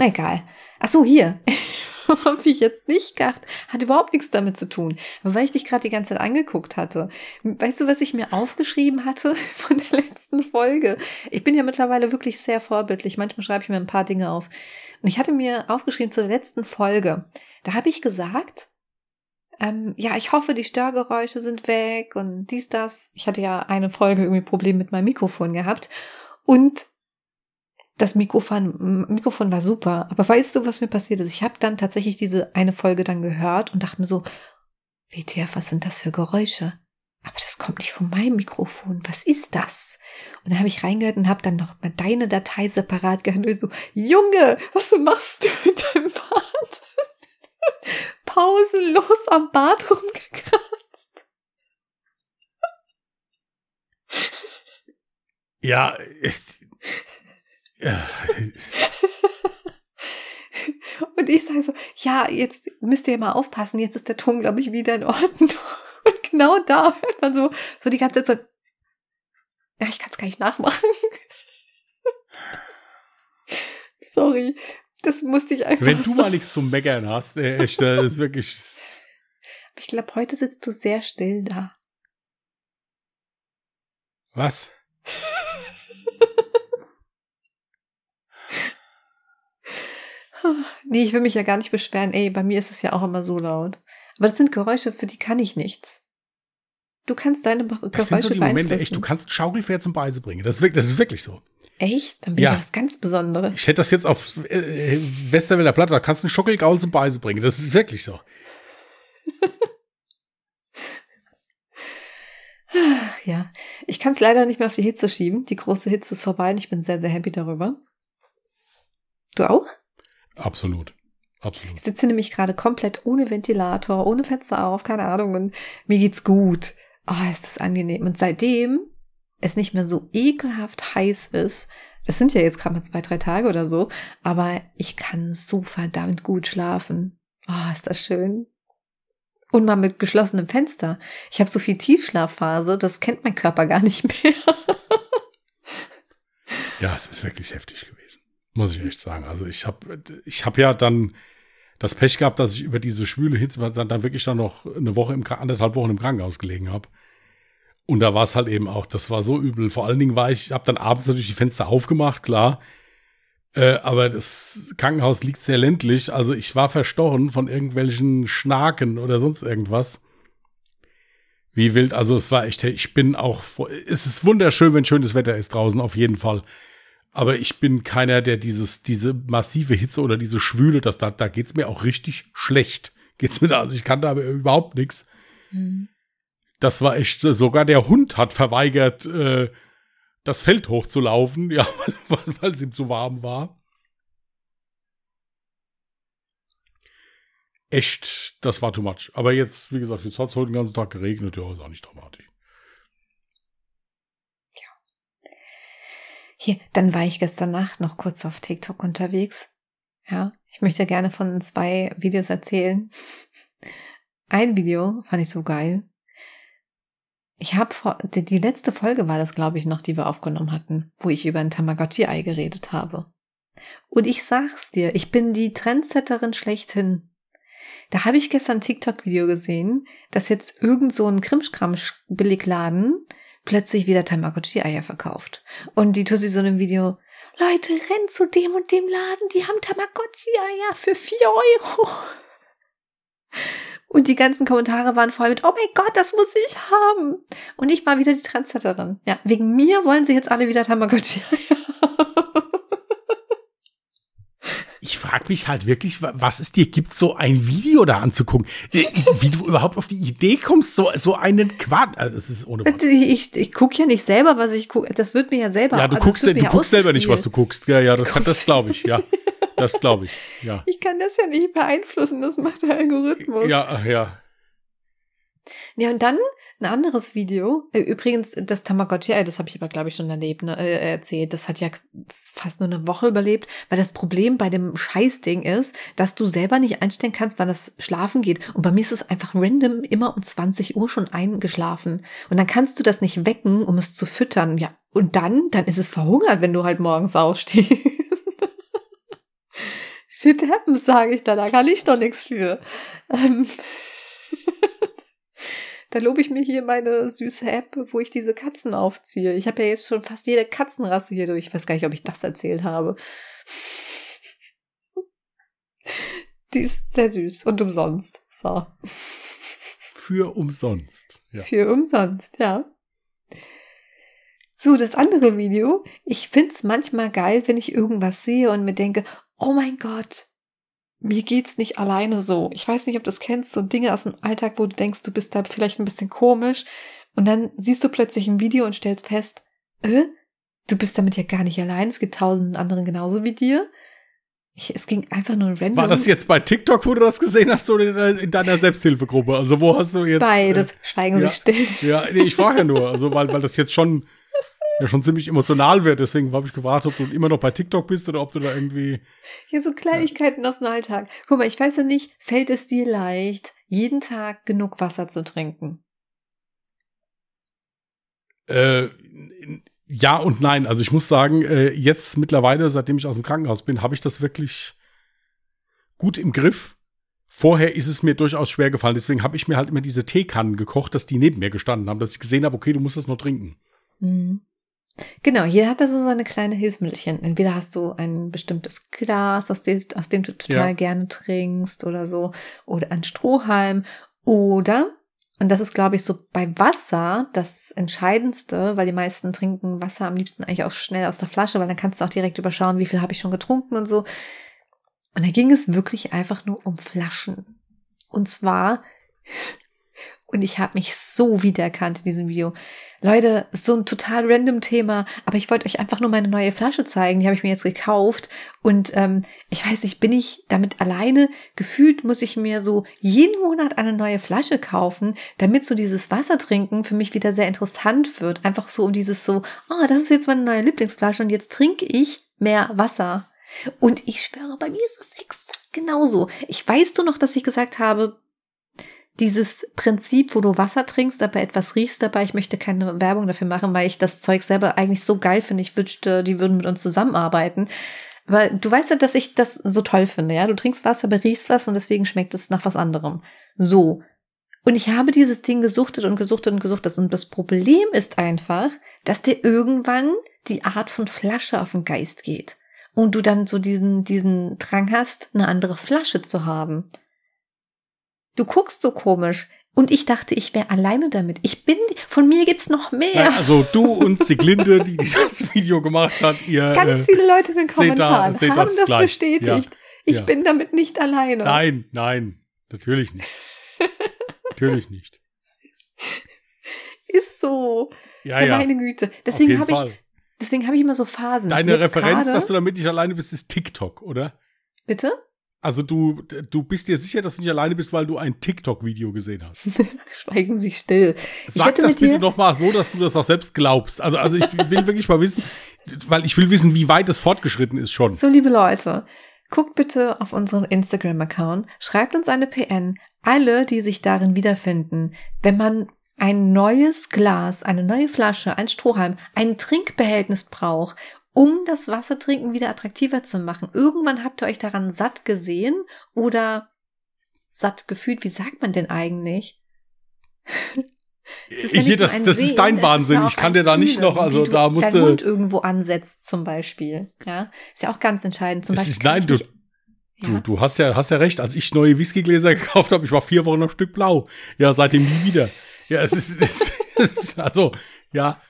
Egal. Ach so, hier. (laughs) Hab ich jetzt nicht gedacht. Hat überhaupt nichts damit zu tun. Aber weil ich dich gerade die ganze Zeit angeguckt hatte. Weißt du, was ich mir aufgeschrieben hatte (laughs) von der letzten Folge? Ich bin ja mittlerweile wirklich sehr vorbildlich. Manchmal schreibe ich mir ein paar Dinge auf. Und ich hatte mir aufgeschrieben zur letzten Folge. Da habe ich gesagt, ähm, ja, ich hoffe, die Störgeräusche sind weg und dies, das. Ich hatte ja eine Folge irgendwie Problem mit meinem Mikrofon gehabt. Und das Mikrofon, Mikrofon war super. Aber weißt du, was mir passiert ist? Ich habe dann tatsächlich diese eine Folge dann gehört und dachte mir so, WTF, was sind das für Geräusche? Aber das kommt nicht von meinem Mikrofon. Was ist das? Und dann habe ich reingehört und habe dann noch mal deine Datei separat gehört und so, Junge, was machst du mit deinem Bart? (laughs) Pausenlos am Bart rumgekratzt.
Ja, ist, ja. (laughs)
Und ich sage so, ja, jetzt müsst ihr mal aufpassen, jetzt ist der Ton, glaube ich, wieder in Ordnung. (laughs) Und genau da hört man so, so die ganze Zeit so, ja, ich kann es gar nicht nachmachen. (laughs) Sorry, das musste ich einfach
Wenn du mal nichts zum Meckern hast, ey, echt, das ist wirklich...
Ich glaube, heute sitzt du sehr still da.
Was?
Nee, ich will mich ja gar nicht beschweren. Ey, bei mir ist es ja auch immer so laut. Aber das sind Geräusche, für die kann ich nichts. Du kannst deine Geräusche Das sind so die Momente,
echt, du kannst ein Schaukelpferd zum Beise bringen. Das ist wirklich, das ist wirklich so.
Echt? Dann bin ja. ich was ganz Besonderes.
Ich hätte das jetzt auf äh, Westerwälder Platte, da kannst du einen Schaukelgaul zum Beise bringen. Das ist wirklich so.
Ach ja, ich kann es leider nicht mehr auf die Hitze schieben. Die große Hitze ist vorbei und ich bin sehr, sehr happy darüber. Du auch?
Absolut. Absolut.
Ich sitze nämlich gerade komplett ohne Ventilator, ohne Fenster auf, keine Ahnung, und mir geht's gut. Oh, ist das angenehm. Und seitdem es nicht mehr so ekelhaft heiß ist, das sind ja jetzt gerade mal zwei, drei Tage oder so, aber ich kann so verdammt gut schlafen. Oh, ist das schön. Und mal mit geschlossenem Fenster. Ich habe so viel Tiefschlafphase, das kennt mein Körper gar nicht mehr. (laughs)
ja, es ist wirklich heftig gewesen. Muss ich echt sagen. Also ich habe ich hab ja dann das Pech gehabt, dass ich über diese schwüle Hitze dann, dann wirklich dann noch eine Woche, im, anderthalb Wochen im Krankenhaus gelegen habe. Und da war es halt eben auch, das war so übel. Vor allen Dingen war ich, habe dann abends natürlich die Fenster aufgemacht, klar. Äh, aber das Krankenhaus liegt sehr ländlich. Also ich war verstochen von irgendwelchen Schnaken oder sonst irgendwas. Wie wild. Also es war echt, ich bin auch, es ist wunderschön, wenn schönes Wetter ist draußen, auf jeden Fall. Aber ich bin keiner, der dieses, diese massive Hitze oder diese Schwüle, das, da, da geht's mir auch richtig schlecht. Geht's mir da, also ich kann da überhaupt nichts. Mhm. Das war echt, sogar der Hund hat verweigert, äh, das Feld hochzulaufen, (laughs) ja, weil es ihm zu warm war. Echt, das war too much. Aber jetzt, wie gesagt, jetzt hat es heute den ganzen Tag geregnet, ja, ist auch nicht dramatisch.
Hier, dann war ich gestern Nacht noch kurz auf TikTok unterwegs. Ja, ich möchte gerne von zwei Videos erzählen. Ein Video fand ich so geil. Ich habe vor, die, die letzte Folge war das, glaube ich, noch, die wir aufgenommen hatten, wo ich über ein Tamagotchi-Ei geredet habe. Und ich sag's dir, ich bin die Trendsetterin schlechthin. Da habe ich gestern ein TikTok-Video gesehen, dass jetzt irgend so ein Krimskramsch-Billigladen plötzlich wieder Tamagotchi-Eier verkauft. Und die tut sie so in einem Video, Leute, rennt zu dem und dem Laden, die haben Tamagotchi-Eier für vier Euro. Und die ganzen Kommentare waren voll mit, oh mein Gott, das muss ich haben. Und ich war wieder die Trendsetterin. Ja, wegen mir wollen sie jetzt alle wieder Tamagotchi-Eier.
Ich frage mich halt wirklich, was es dir gibt, so ein Video da anzugucken. Äh, wie du überhaupt auf die Idee kommst, so, so einen Quatsch. Also, das ist ohne
Wort. Ich, ich gucke ja nicht selber, was ich gucke. Das wird mir ja selber.
Ja, du
also
guckst, du ja guckst selber nicht, was du guckst. Ja, ja, das, das glaube ich, ja. Das glaube ich, ja. (laughs)
Ich kann das ja nicht beeinflussen, das macht der Algorithmus.
Ja, ja.
Ja, und dann ein anderes Video. Äh, übrigens, das Tamagotchi, das habe ich aber, glaube ich, schon erlebt, ne, äh, erzählt. Das hat ja fast nur eine Woche überlebt, weil das Problem bei dem Scheißding ist, dass du selber nicht einstellen kannst, wann das schlafen geht. Und bei mir ist es einfach random immer um 20 Uhr schon eingeschlafen. Und dann kannst du das nicht wecken, um es zu füttern. Ja, und dann, dann ist es verhungert, wenn du halt morgens aufstehst. (laughs) Shit happens, sage ich da, da kann ich doch nichts für. Ähm da lobe ich mir hier meine süße App, wo ich diese Katzen aufziehe. Ich habe ja jetzt schon fast jede Katzenrasse hier durch. Ich weiß gar nicht, ob ich das erzählt habe. Die ist sehr süß und umsonst. So.
Für umsonst.
Ja. Für umsonst, ja. So, das andere Video. Ich find's manchmal geil, wenn ich irgendwas sehe und mir denke, oh mein Gott, mir geht's nicht alleine so. Ich weiß nicht, ob du das kennst, so Dinge aus dem Alltag, wo du denkst, du bist da vielleicht ein bisschen komisch. Und dann siehst du plötzlich ein Video und stellst fest, äh, du bist damit ja gar nicht allein. Es gibt tausenden anderen genauso wie dir. Ich, es ging einfach nur random.
War das jetzt bei TikTok, wo du das gesehen hast, oder in deiner Selbsthilfegruppe? Also wo hast du jetzt?
Beides. Äh, Schweigen
ja,
Sie still.
Ja, nee, ich frage ja nur, also weil, weil das jetzt schon ja schon ziemlich emotional wird. Deswegen habe ich gewartet, ob du immer noch bei TikTok bist oder ob du da irgendwie.
Ja, so Kleinigkeiten ja. aus dem Alltag. Guck mal, ich weiß ja nicht, fällt es dir leicht, jeden Tag genug Wasser zu trinken?
Äh, ja und nein. Also ich muss sagen, äh, jetzt mittlerweile, seitdem ich aus dem Krankenhaus bin, habe ich das wirklich gut im Griff. Vorher ist es mir durchaus schwer gefallen. Deswegen habe ich mir halt immer diese Teekannen gekocht, dass die neben mir gestanden haben, dass ich gesehen habe, okay, du musst das noch trinken.
Mhm. Genau, jeder hat da so seine kleine Hilfsmittelchen. Entweder hast du ein bestimmtes Glas, aus dem, aus dem du total ja. gerne trinkst oder so, oder ein Strohhalm, oder, und das ist, glaube ich, so bei Wasser das Entscheidendste, weil die meisten trinken Wasser am liebsten eigentlich auch schnell aus der Flasche, weil dann kannst du auch direkt überschauen, wie viel habe ich schon getrunken und so. Und da ging es wirklich einfach nur um Flaschen. Und zwar, (laughs) und ich habe mich so wiedererkannt in diesem Video. Leute, so ein total random Thema, aber ich wollte euch einfach nur meine neue Flasche zeigen. Die habe ich mir jetzt gekauft. Und ähm, ich weiß nicht, bin ich damit alleine? Gefühlt muss ich mir so jeden Monat eine neue Flasche kaufen, damit so dieses Wasser trinken für mich wieder sehr interessant wird. Einfach so um dieses so, oh, das ist jetzt meine neue Lieblingsflasche und jetzt trinke ich mehr Wasser. Und ich schwöre, bei mir ist es exakt genauso. Ich weiß du noch, dass ich gesagt habe, dieses Prinzip, wo du Wasser trinkst, aber etwas riechst dabei. Ich möchte keine Werbung dafür machen, weil ich das Zeug selber eigentlich so geil finde. Ich wünschte, die würden mit uns zusammenarbeiten. Aber du weißt ja, dass ich das so toll finde, ja? Du trinkst Wasser, aber riechst was und deswegen schmeckt es nach was anderem. So. Und ich habe dieses Ding gesuchtet und gesuchtet und gesuchtet. Und das Problem ist einfach, dass dir irgendwann die Art von Flasche auf den Geist geht. Und du dann so diesen, diesen Drang hast, eine andere Flasche zu haben. Du guckst so komisch. Und ich dachte, ich wäre alleine damit. Ich bin, von mir gibt's noch mehr.
Nein, also du und Siglinde, die, das (laughs) Video gemacht hat, ihr.
Ganz äh, viele Leute in den Kommentaren seht da, seht haben das, das bestätigt. Ja, ich ja. bin damit nicht alleine.
Nein, nein, natürlich nicht. (laughs) natürlich nicht.
Ist so. Ja, ja. Meine Güte. Deswegen habe ich Deswegen habe ich immer so Phasen.
Deine
Jetzt
Referenz,
gerade-
dass du damit nicht alleine bist, ist TikTok, oder?
Bitte?
Also du, du bist dir sicher, dass du nicht alleine bist, weil du ein TikTok-Video gesehen hast. (laughs)
Schweigen Sie still.
Sag das bitte
dir-
noch mal so, dass du das auch selbst glaubst. Also, also ich will wirklich mal wissen, weil ich will wissen, wie weit es fortgeschritten ist schon.
So, liebe Leute, guckt bitte auf unseren Instagram-Account, schreibt uns eine PN, alle, die sich darin wiederfinden, wenn man ein neues Glas, eine neue Flasche, ein Strohhalm, ein Trinkbehältnis braucht, um das Wassertrinken wieder attraktiver zu machen. Irgendwann habt ihr euch daran satt gesehen oder satt gefühlt. Wie sagt man denn eigentlich? Ist ja
Hier, das, das
Sehen,
ist dein Wahnsinn.
auch
ich kann dir da nicht noch, also da
dein
musste.
Mund irgendwo ansetzt zum Beispiel. Ja, ist ja auch ganz entscheidend. Zum
Es
Beispiel
ist, nein, du,
ja.
du hast ja, hast ja recht. Als ich neue Whiskygläser (laughs) gekauft habe, ich war vier Wochen am Stück blau. Ja, seitdem nie wieder. Ja, es ist, (laughs) es ist also, ja,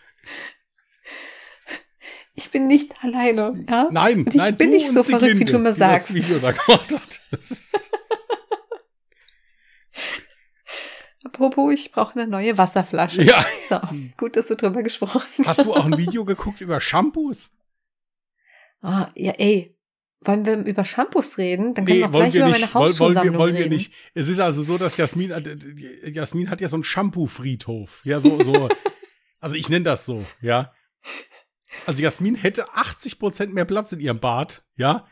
Ich bin nicht alleine. Ja?
nein,
Und ich
nein,
bin
du
nicht so verrückt, wie du immer
die
sagst.
Das Video da gemacht hat. (laughs)
Apropos, ich brauche eine neue Wasserflasche.
ja,
So, gut, dass du drüber gesprochen
hast du auch ein Video geguckt über Shampoos?
Ah, ja, ey. Wollen wir über Shampoos reden? Dann können wir auch gleich
wir
über
nicht.
meine
Wollen, wollen, wir, wollen wir
reden.
nicht. Es ist also so, dass Jasmin, äh, Jasmin hat ja so einen Shampoo-Friedhof. Ja, so, so. (laughs) also ich nenne das so, ja. Also Jasmin hätte 80 Prozent mehr Platz in ihrem Bad, ja.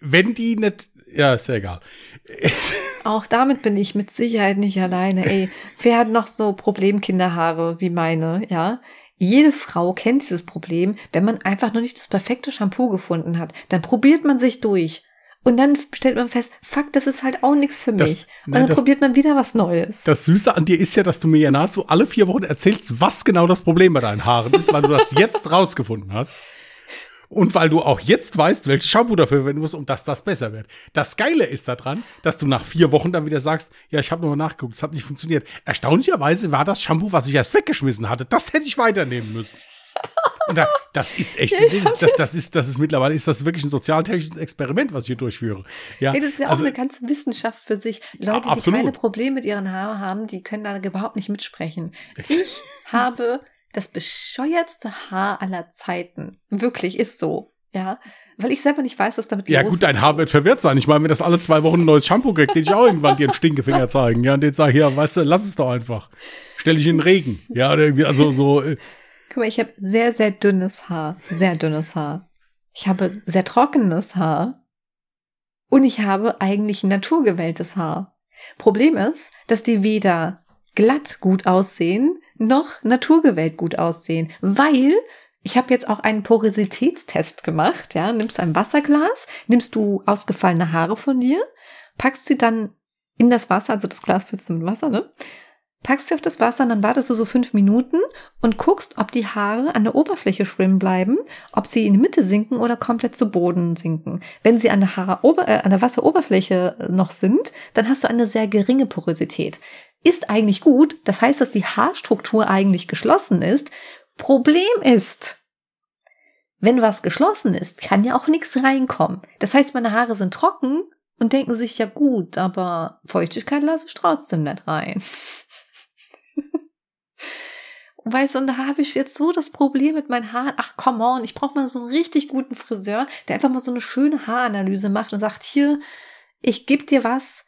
Wenn die nicht, ja, ist ja egal. (laughs)
Auch damit bin ich mit Sicherheit nicht alleine. Ey, wer hat noch so Problemkinderhaare wie meine, ja? Jede Frau kennt dieses Problem, wenn man einfach nur nicht das perfekte Shampoo gefunden hat. Dann probiert man sich durch. Und dann stellt man fest, fuck, das ist halt auch nichts für
Das-
mich. Und
nein,
dann
das-
probiert man wieder was Neues.
Das Süße an dir ist ja, dass du mir ja nahezu alle vier Wochen erzählst, was genau das Problem bei deinen Haaren ist, weil du das (laughs) jetzt rausgefunden hast. Und weil du auch jetzt weißt, welches Shampoo dafür verwenden musst, um dass das besser wird. Das Geile ist daran, dass du nach vier Wochen dann wieder sagst, ja, ich habe nochmal nachgeguckt, es hat nicht funktioniert. Erstaunlicherweise war das Shampoo, was ich erst weggeschmissen hatte, das hätte ich weiternehmen müssen. (laughs) Und da, das ist echt, das, das, ist, das ist mittlerweile, ist das wirklich ein sozialtechnisches Experiment, was ich hier durchführe. Ja,
Ey, das ist ja
also-
auch eine ganze Wissenschaft für sich. Leute, die keine Probleme mit ihren Haaren haben, die können da überhaupt nicht mitsprechen. Ich (laughs) habe das bescheuertste Haar aller Zeiten. Wirklich, ist so. Ja. Weil ich selber nicht weiß, was damit
Ja
los
gut, dein
ist.
Haar wird verwirrt sein. Ich meine, wenn das alle zwei Wochen ein neues Shampoo kriegt, den ich auch irgendwann dir einen Stinkefinger zeigen. Ja, und den sag hier, weißt du, lass es doch einfach. Stell dich in den Regen. Ja, oder irgendwie, also so, äh,
Guck mal, ich habe sehr, sehr dünnes Haar. Sehr dünnes Haar. Ich habe sehr trockenes Haar. Und ich habe eigentlich ein naturgewelltes Haar. Problem ist, dass die weder glatt gut aussehen, noch naturgewellt gut aussehen. Weil ich habe jetzt auch einen Porositätstest gemacht. Ja, nimmst du ein Wasserglas, nimmst du ausgefallene Haare von dir, packst sie dann in das Wasser, also das Glas füllst du mit Wasser, ne? Packst sie auf das Wasser und dann wartest du so fünf Minuten und guckst, ob die Haare an der Oberfläche schwimmen bleiben, ob sie in die Mitte sinken oder komplett zu Boden sinken. Wenn sie an der, Haarober äh, an der Wasseroberfläche noch sind, dann hast du eine sehr geringe Porosität. Ist eigentlich gut, das heißt, dass die Haarstruktur eigentlich geschlossen ist. Problem ist, wenn was geschlossen ist, kann ja auch nichts reinkommen. Das heißt, meine Haare sind trocken und denken sich, ja gut, aber Feuchtigkeit lasse ich trotzdem nicht rein. Weißt du, und da habe ich jetzt so das Problem mit meinen Haaren. Ach, come on, ich brauche mal so einen richtig guten Friseur, der einfach mal so eine schöne Haaranalyse macht und sagt, hier, ich gebe dir was,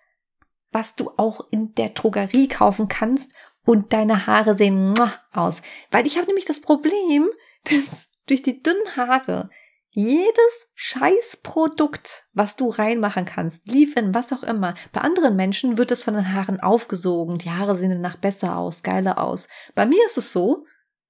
was du auch in der Drogerie kaufen kannst und deine Haare sehen aus. Weil ich habe nämlich das Problem, (laughs) dass durch die dünnen Haare jedes Scheißprodukt, was du reinmachen kannst, liefern, was auch immer, bei anderen Menschen wird es von den Haaren aufgesogen. Die Haare sehen danach besser aus, geiler aus. Bei mir ist es so,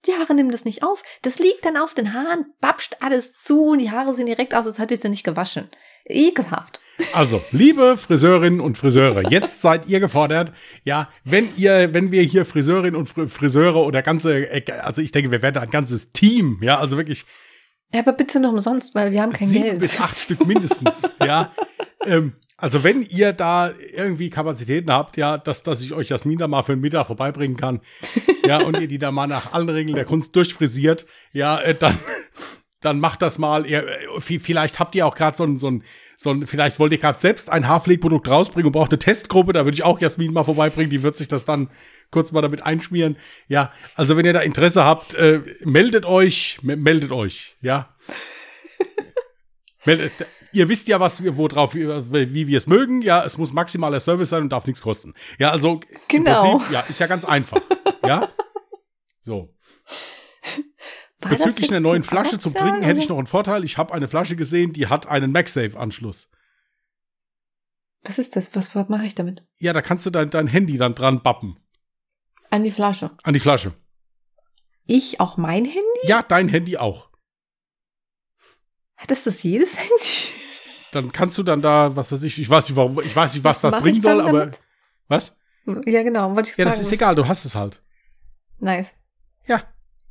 die Haare nehmen das nicht auf. Das liegt dann auf den Haaren, babscht alles zu und die Haare sehen direkt aus, als hätte ich sie nicht gewaschen. Ekelhaft.
also, liebe Friseurinnen und Friseure, jetzt (laughs) seid ihr gefordert. Ja, wenn ihr, wenn wir hier Friseurinnen und Fr- Friseure oder ganze, äh, also ich denke, wir werden ein ganzes Team, ja, also wirklich
Ja, aber bitte noch umsonst, weil wir haben kein
sieben
Geld.
bis acht Stück mindestens, (laughs) ja. Ähm, also wenn ihr da irgendwie Kapazitäten habt, ja, dass, dass ich euch Jasmin da mal für einen Mittag vorbeibringen kann, ja, und ihr die da mal nach allen Regeln der Kunst durchfrisiert, ja, äh, dann, dann macht das mal. Ihr, vielleicht habt ihr auch gerade so ein, so ein, so ein, vielleicht wollt ihr gerade selbst ein Haarpflegprodukt rausbringen und braucht eine Testgruppe. Da würde ich auch Jasmin mal vorbeibringen. Die wird sich das dann kurz mal damit einschmieren. Ja, also wenn ihr da Interesse habt, äh, meldet euch, meldet euch, ja. (laughs) meldet, ihr wisst ja, was wir, worauf, wie, wie wir es mögen. Ja, es muss maximaler Service sein und darf nichts kosten. Ja, also
genau.
Prinzip, ja, ist ja ganz einfach. ja, (laughs) so. War Bezüglich einer neuen Flasche zum Trinken hätte ich noch einen Vorteil. Ich habe eine Flasche gesehen, die hat einen MagSafe-Anschluss.
Was ist das? Was, was mache ich damit?
Ja, da kannst du dein, dein Handy dann dran bappen.
An die Flasche.
An die Flasche.
Ich auch mein Handy?
Ja, dein Handy auch.
Hat das das jedes Handy?
Dann kannst du dann da, was weiß ich, ich weiß nicht, warum, ich weiß nicht, was, was das bringen soll, aber. Damit? Was?
Ja, genau, wollte ich
Ja, das ist egal, du hast es halt.
Nice.
Ja.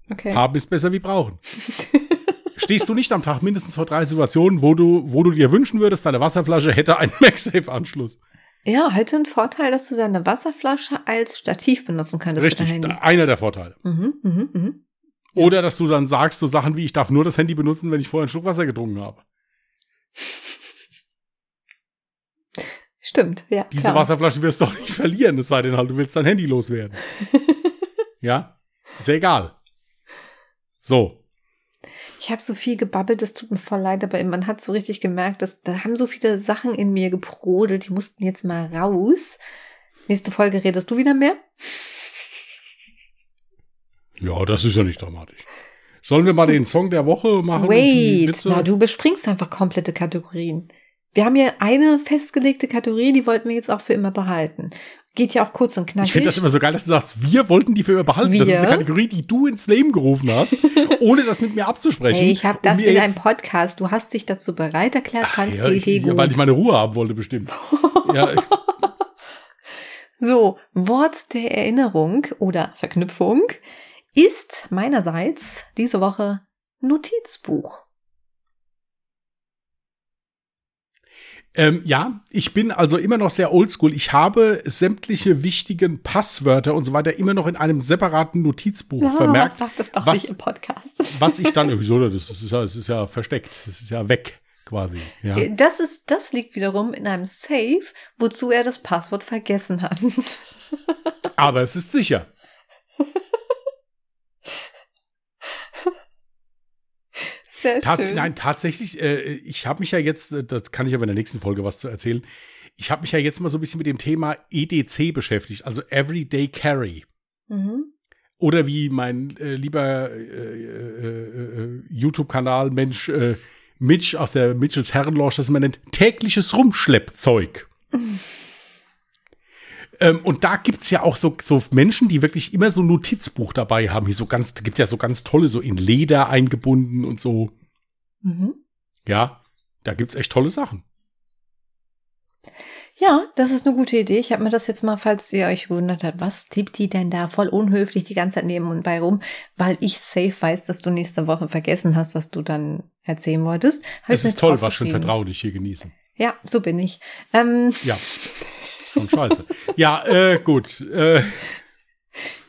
Okay. Haben ist besser wie brauchen. (laughs) Stehst du nicht am Tag mindestens vor drei Situationen, wo du, wo du dir wünschen würdest, deine Wasserflasche hätte einen (laughs) MagSafe-Anschluss?
Ja, halt den Vorteil, dass du deine Wasserflasche als Stativ benutzen könntest.
Richtig, einer der Vorteile. Mhm, mhm, mhm. Oder dass du dann sagst so Sachen wie, ich darf nur das Handy benutzen, wenn ich vorher einen Schluck Wasser getrunken habe.
Stimmt, ja.
Diese klar. Wasserflasche wirst du doch nicht verlieren, es sei denn halt, du willst dein Handy loswerden. (laughs) ja? Ist ja egal. So.
Ich habe so viel gebabbelt, das tut mir voll leid, aber man hat so richtig gemerkt, dass da haben so viele Sachen in mir gebrodelt, die mussten jetzt mal raus. Nächste Folge redest du wieder mehr?
Ja, das ist ja nicht dramatisch. Sollen wir mal den Song der Woche machen?
Wait, na, du bespringst einfach komplette Kategorien. Wir haben hier eine festgelegte Kategorie, die wollten wir jetzt auch für immer behalten. Geht ja auch kurz und knackig.
Ich finde das immer so geil, dass du sagst, wir wollten die für immer behalten. Wir? Das ist eine Kategorie, die du ins Leben gerufen hast, (laughs) ohne das mit mir abzusprechen.
Hey, ich habe das in einem Podcast. Du hast dich dazu bereit erklärt, fandst ja, die Idee gut.
Ja, weil ich meine Ruhe haben wollte, bestimmt. (laughs) ja,
so, Wort der Erinnerung oder Verknüpfung ist meinerseits diese Woche Notizbuch.
Ähm, ja, ich bin also immer noch sehr oldschool. Ich habe sämtliche wichtigen Passwörter und so weiter immer noch in einem separaten Notizbuch ja, vermerkt.
Sag das doch was, nicht im Podcast.
Was ich dann, (laughs) wieso, das ist ja, das ist ja versteckt. Das ist ja weg quasi. Ja.
Äh, das ist, das liegt wiederum in einem Safe, wozu er das Passwort vergessen hat. (laughs)
Aber es ist sicher.
Sehr Tats
schön. Nein, tatsächlich, äh, ich habe mich ja jetzt, äh, das kann ich aber in der nächsten Folge was zu erzählen. Ich habe mich ja jetzt mal so ein bisschen mit dem Thema EDC beschäftigt, also Everyday Carry. Mhm. Oder wie mein äh, lieber äh, äh, äh YouTube-Kanal Mensch Mitch aus der Mitchells Herrenlounge das immer nennt, tägliches Rumschleppzeug. Mhm. (laughs) Ähm, und da gibt es ja auch so, so Menschen, die wirklich immer so ein Notizbuch dabei haben. Hier so ganz, gibt ja so ganz tolle, so in Leder eingebunden und so. Mhm. Ja, da gibt es echt tolle Sachen.
Ja, das ist eine gute Idee. Ich habe mir das jetzt mal, falls ihr euch gewundert habt, was tippt die denn da voll unhöflich die ganze Zeit neben und bei rum, weil ich safe weiß, dass du nächste Woche vergessen hast, was du dann erzählen wolltest.
Es ist toll, was schon vertraulich hier genießen.
Ja, so bin ich. Ähm,
ja. (laughs) Schon scheiße. ja, äh, gut. Äh.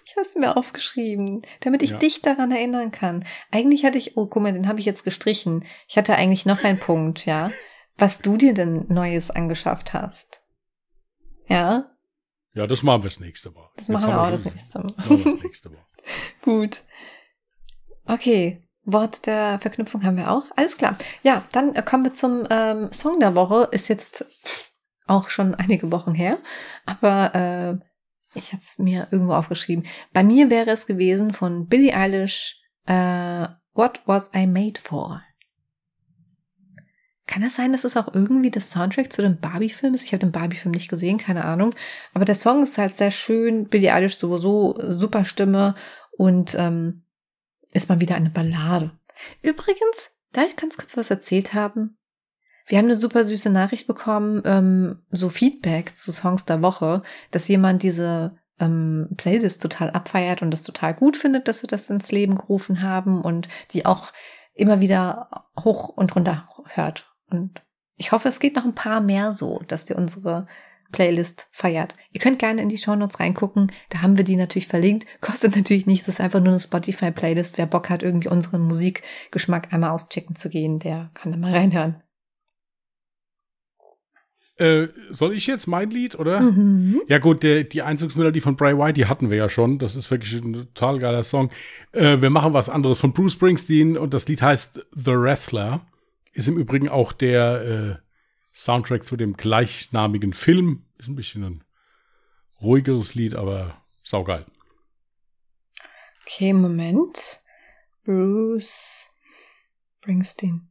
Ich habe es mir aufgeschrieben, damit ich ja. dich daran erinnern kann. Eigentlich hatte ich, oh, guck mal, den habe ich jetzt gestrichen. Ich hatte eigentlich noch einen Punkt, ja, was du dir denn Neues angeschafft hast. Ja?
Ja, das machen wir das nächste Mal.
Das jetzt machen wir auch das nächste Mal. Das nächste Mal. Gut. Okay. Wort der Verknüpfung haben wir auch. Alles klar. Ja, dann kommen wir zum ähm, Song der Woche. Ist jetzt auch schon einige Wochen her. Aber äh, ich hatte es mir irgendwo aufgeschrieben. Bei mir wäre es gewesen von Billie Eilish äh, What Was I Made For? Kann es sein, dass es auch irgendwie das Soundtrack zu dem Barbie-Film ist? Ich habe den Barbie-Film nicht gesehen, keine Ahnung. Aber der Song ist halt sehr schön. Billie Eilish sowieso super Stimme und ähm, ist mal wieder eine Ballade. Übrigens, da ich ganz kurz was erzählt haben, wir haben eine super süße Nachricht bekommen, ähm, so Feedback zu Songs der Woche, dass jemand diese ähm, Playlist total abfeiert und das total gut findet, dass wir das ins Leben gerufen haben und die auch immer wieder hoch und runter hört. Und ich hoffe, es geht noch ein paar mehr so, dass die unsere Playlist feiert. Ihr könnt gerne in die Shownotes reingucken. Da haben wir die natürlich verlinkt. Kostet natürlich nichts. Das ist einfach nur eine Spotify-Playlist. Wer Bock hat, irgendwie unseren Musikgeschmack einmal auschecken zu gehen, der kann da mal reinhören.
Äh, soll ich jetzt mein Lied, oder? Mhm. Ja gut, der, die Einzugsmelodie von Bray White, die hatten wir ja schon. Das ist wirklich ein total geiler Song. Äh, wir machen was anderes von Bruce Springsteen und das Lied heißt The Wrestler. Ist im Übrigen auch der äh, Soundtrack zu dem gleichnamigen Film. Ist ein bisschen ein ruhigeres Lied, aber saugeil.
Okay, Moment. Bruce Springsteen.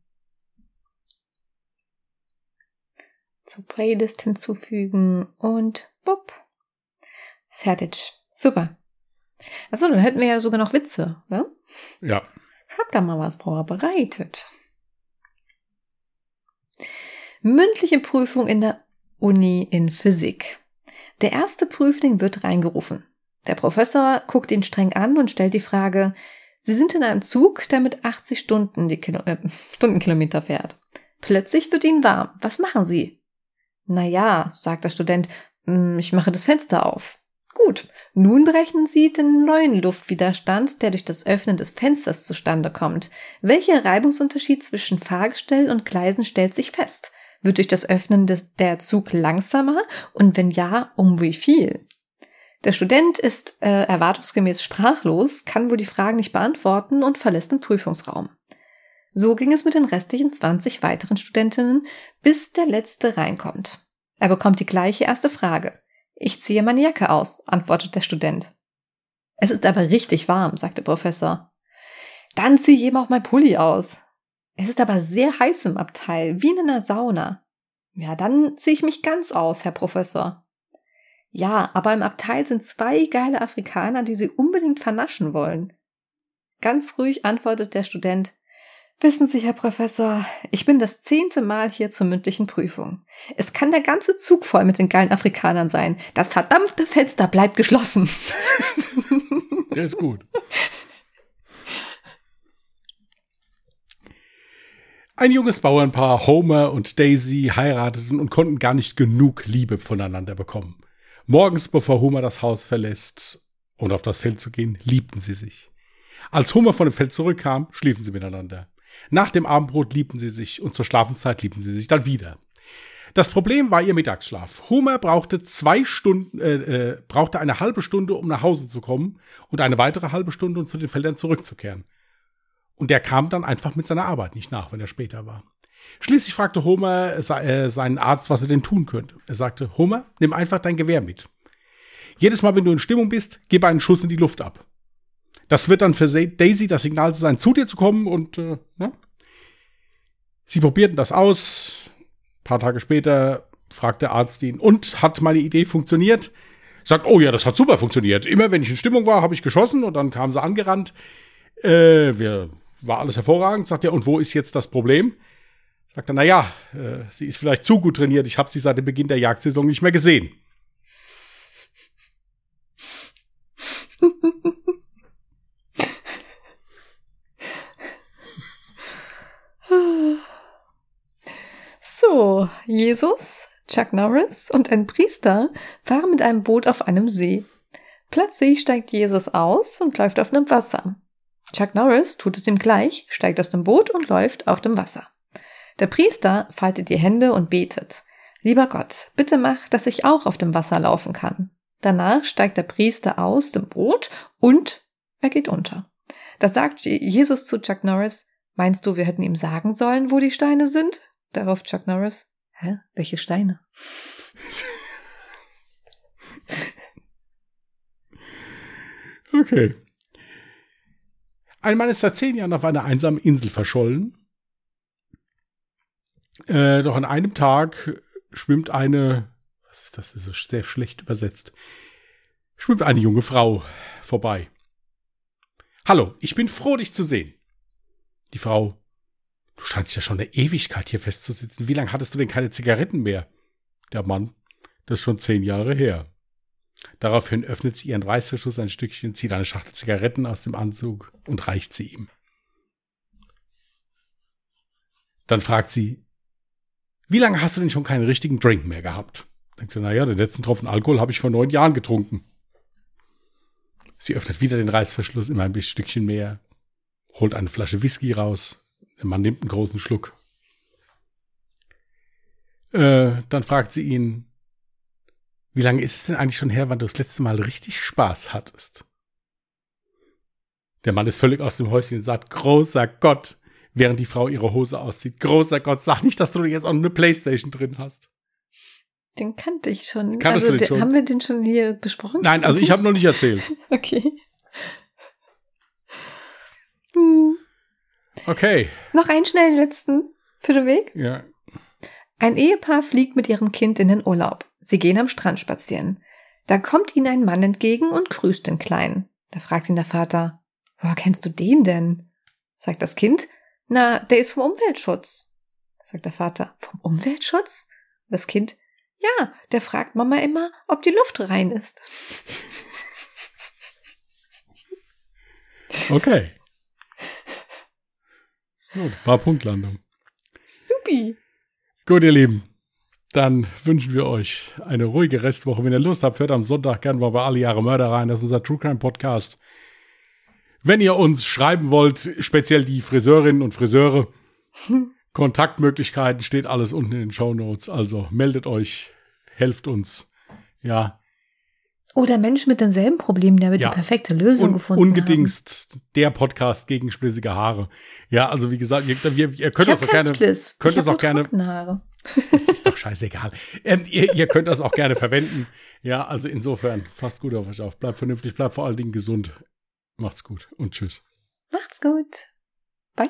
Zur Playlist hinzufügen und bupp. Fertig. Super. Achso, dann hätten wir ja sogar noch Witze, ne?
Ja.
Hab da mal was vorbereitet. Mündliche Prüfung in der Uni in Physik. Der erste Prüfling wird reingerufen. Der Professor guckt ihn streng an und stellt die Frage, Sie sind in einem Zug, der mit 80 Stunden die Kilo äh, Stundenkilometer fährt. Plötzlich wird Ihnen warm. Was machen Sie? Na ja, sagt der Student, hm, ich mache das Fenster auf. Gut, nun berechnen Sie den neuen Luftwiderstand, der durch das Öffnen des Fensters zustande kommt. Welcher Reibungsunterschied zwischen Fahrgestell und Gleisen stellt sich fest? Wird durch das Öffnen des, der Zug langsamer? Und wenn ja, um wie viel? Der Student ist äh, erwartungsgemäß sprachlos, kann wohl die Fragen nicht beantworten und verlässt den Prüfungsraum. So ging es mit den restlichen 20 weiteren Studentinnen, bis der letzte reinkommt. Er bekommt die gleiche erste Frage. Ich ziehe meine Jacke aus, antwortet der Student. Es ist aber richtig warm, sagt der Professor. Dann ziehe ich eben auch mein Pulli aus. Es ist aber sehr heiß im Abteil, wie in einer Sauna. Ja, dann ziehe ich mich ganz aus, Herr Professor. Ja, aber im Abteil sind zwei geile Afrikaner, die Sie unbedingt vernaschen wollen. Ganz ruhig antwortet der Student, Wissen Sie, Herr Professor, ich bin das zehnte Mal hier zur mündlichen Prüfung. Es kann der ganze Zug voll mit den geilen Afrikanern sein. Das verdammte Fenster bleibt geschlossen. (laughs)
Der ist gut. Ein junges Bauernpaar, Homer und Daisy, heirateten und konnten gar nicht genug Liebe voneinander bekommen. Morgens, bevor Homer das Haus verlässt, um auf das Feld zu gehen, liebten sie sich. Als Homer von dem Feld zurückkam, schliefen sie miteinander. Nach dem Abendbrot liebten sie sich und zur Schlafenszeit liebten sie sich dann wieder. Das Problem war ihr Mittagsschlaf. Homer brauchte zwei Stunden, äh, äh, brauchte eine halbe Stunde, um nach Hause zu kommen und eine weitere halbe Stunde, um zu den Feldern zurückzukehren. Und der kam dann einfach mit seiner Arbeit nicht nach, wenn er später war. Schließlich fragte Homer äh, seinen Arzt, was er denn tun könnte. Er sagte, Homer, nimm einfach dein Gewehr mit. Jedes Mal, wenn du in Stimmung bist, gib einen Schuss in die Luft ab. Das wird dann für Daisy das Signal sein, zu dir zu kommen und äh, ne? Sie probierten das aus. Ein paar Tage später fragt der Arzt ihn, und hat meine Idee funktioniert? Sagt, oh ja, das hat super funktioniert. Immer wenn ich in Stimmung war, habe ich geschossen und dann kam sie angerannt. Äh, wir, war alles hervorragend. Sagt er, und wo ist jetzt das Problem? Sagt er, na ja, äh, sie ist vielleicht zu gut trainiert. Ich habe sie seit dem Beginn der Jagdsaison nicht mehr gesehen.
So, Jesus, Chuck Norris und ein Priester fahren mit einem Boot auf einem See. Plötzlich steigt Jesus aus und läuft auf dem Wasser. Chuck Norris tut es ihm gleich, steigt aus dem Boot und läuft auf dem Wasser. Der Priester faltet die Hände und betet. Lieber Gott, bitte mach, dass ich auch auf dem Wasser laufen kann. Danach steigt der Priester aus dem Boot und er geht unter. Da sagt Jesus zu Chuck Norris, meinst du, wir hätten ihm sagen sollen, wo die Steine sind? Darauf Chuck Norris. Hä? Welche Steine?
okay. Ein Mann ist seit zehn Jahren auf einer einsamen Insel verschollen. Äh, doch an einem Tag schwimmt eine, was ist das, das ist sehr schlecht übersetzt, schwimmt eine junge Frau vorbei. Hallo, ich bin froh, dich zu sehen. Die Frau Du scheinst ja schon eine Ewigkeit hier festzusitzen. Wie lange hattest du denn keine Zigaretten mehr? Der Mann, das ist schon zehn Jahre her. Daraufhin öffnet sie ihren Reißverschluss ein Stückchen, zieht eine Schachtel Zigaretten aus dem Anzug und reicht sie ihm. Dann fragt sie, wie lange hast du denn schon keinen richtigen Drink mehr gehabt? Denkt sie, naja, den letzten Tropfen Alkohol habe ich vor neun Jahren getrunken. Sie öffnet wieder den Reißverschluss, immer ein Stückchen mehr, holt eine Flasche Whisky raus. Der Mann nimmt einen großen Schluck. Äh, dann fragt sie ihn, wie lange ist es denn eigentlich schon her, wann du das letzte Mal richtig Spaß hattest? Der Mann ist völlig aus dem Häuschen und sagt, großer Gott, während die Frau ihre Hose auszieht. Großer Gott, sag nicht, dass du jetzt auch eine Playstation drin hast.
Den kannte ich schon.
Kanntest
also,
du den- schon?
Haben wir den schon hier besprochen?
Nein, also ich habe noch nicht erzählt. (laughs)
Okay. Hm.
Okay,
Noch einen schnellen letzten für den Weg.
ja.
Ein Ehepaar fliegt mit ihrem Kind in den Urlaub. Sie gehen am Strand spazieren. Da kommt ihnen ein Mann entgegen und grüßt den Kleinen. Da fragt ihn der Vater, woher kennst du den denn? Sagt das Kind, na, der ist vom Umweltschutz. Sagt der Vater, vom Umweltschutz? Das Kind, ja, der fragt Mama immer, ob die Luft rein ist.
Okay. Gut, war Punktlandung.
Supi.
Gut, ihr Lieben. Dann wünschen wir euch eine ruhige Restwoche. Wenn ihr Lust habt, hört am Sonntag gerne mal bei Alle Jahre Mörder rein. Das ist unser True Crime Podcast. Wenn ihr uns schreiben wollt, speziell die Friseurinnen und Friseure, (laughs) Kontaktmöglichkeiten steht alles unten in den Show Notes. Also meldet euch, helft uns. Ja,
Oder Menschen mit denselben Problemen, der wird
Ja.
die perfekte Lösung
Un
gefunden
ungedingst der Podcast gegen splissige Haare. Ja, also wie gesagt, ihr, ihr, ihr könnt
haben.
das auch gerne.
Spliss.
könnt
ich
das auch gerne-
Trockenhaare.
Es (laughs) ist doch scheißegal. Ähm, ihr, ihr könnt das auch gerne verwenden. Ja, also insofern, passt gut auf euch auf. Bleibt vernünftig, bleibt vor allen Dingen gesund. Macht's gut und tschüss.
Macht's gut. Bye.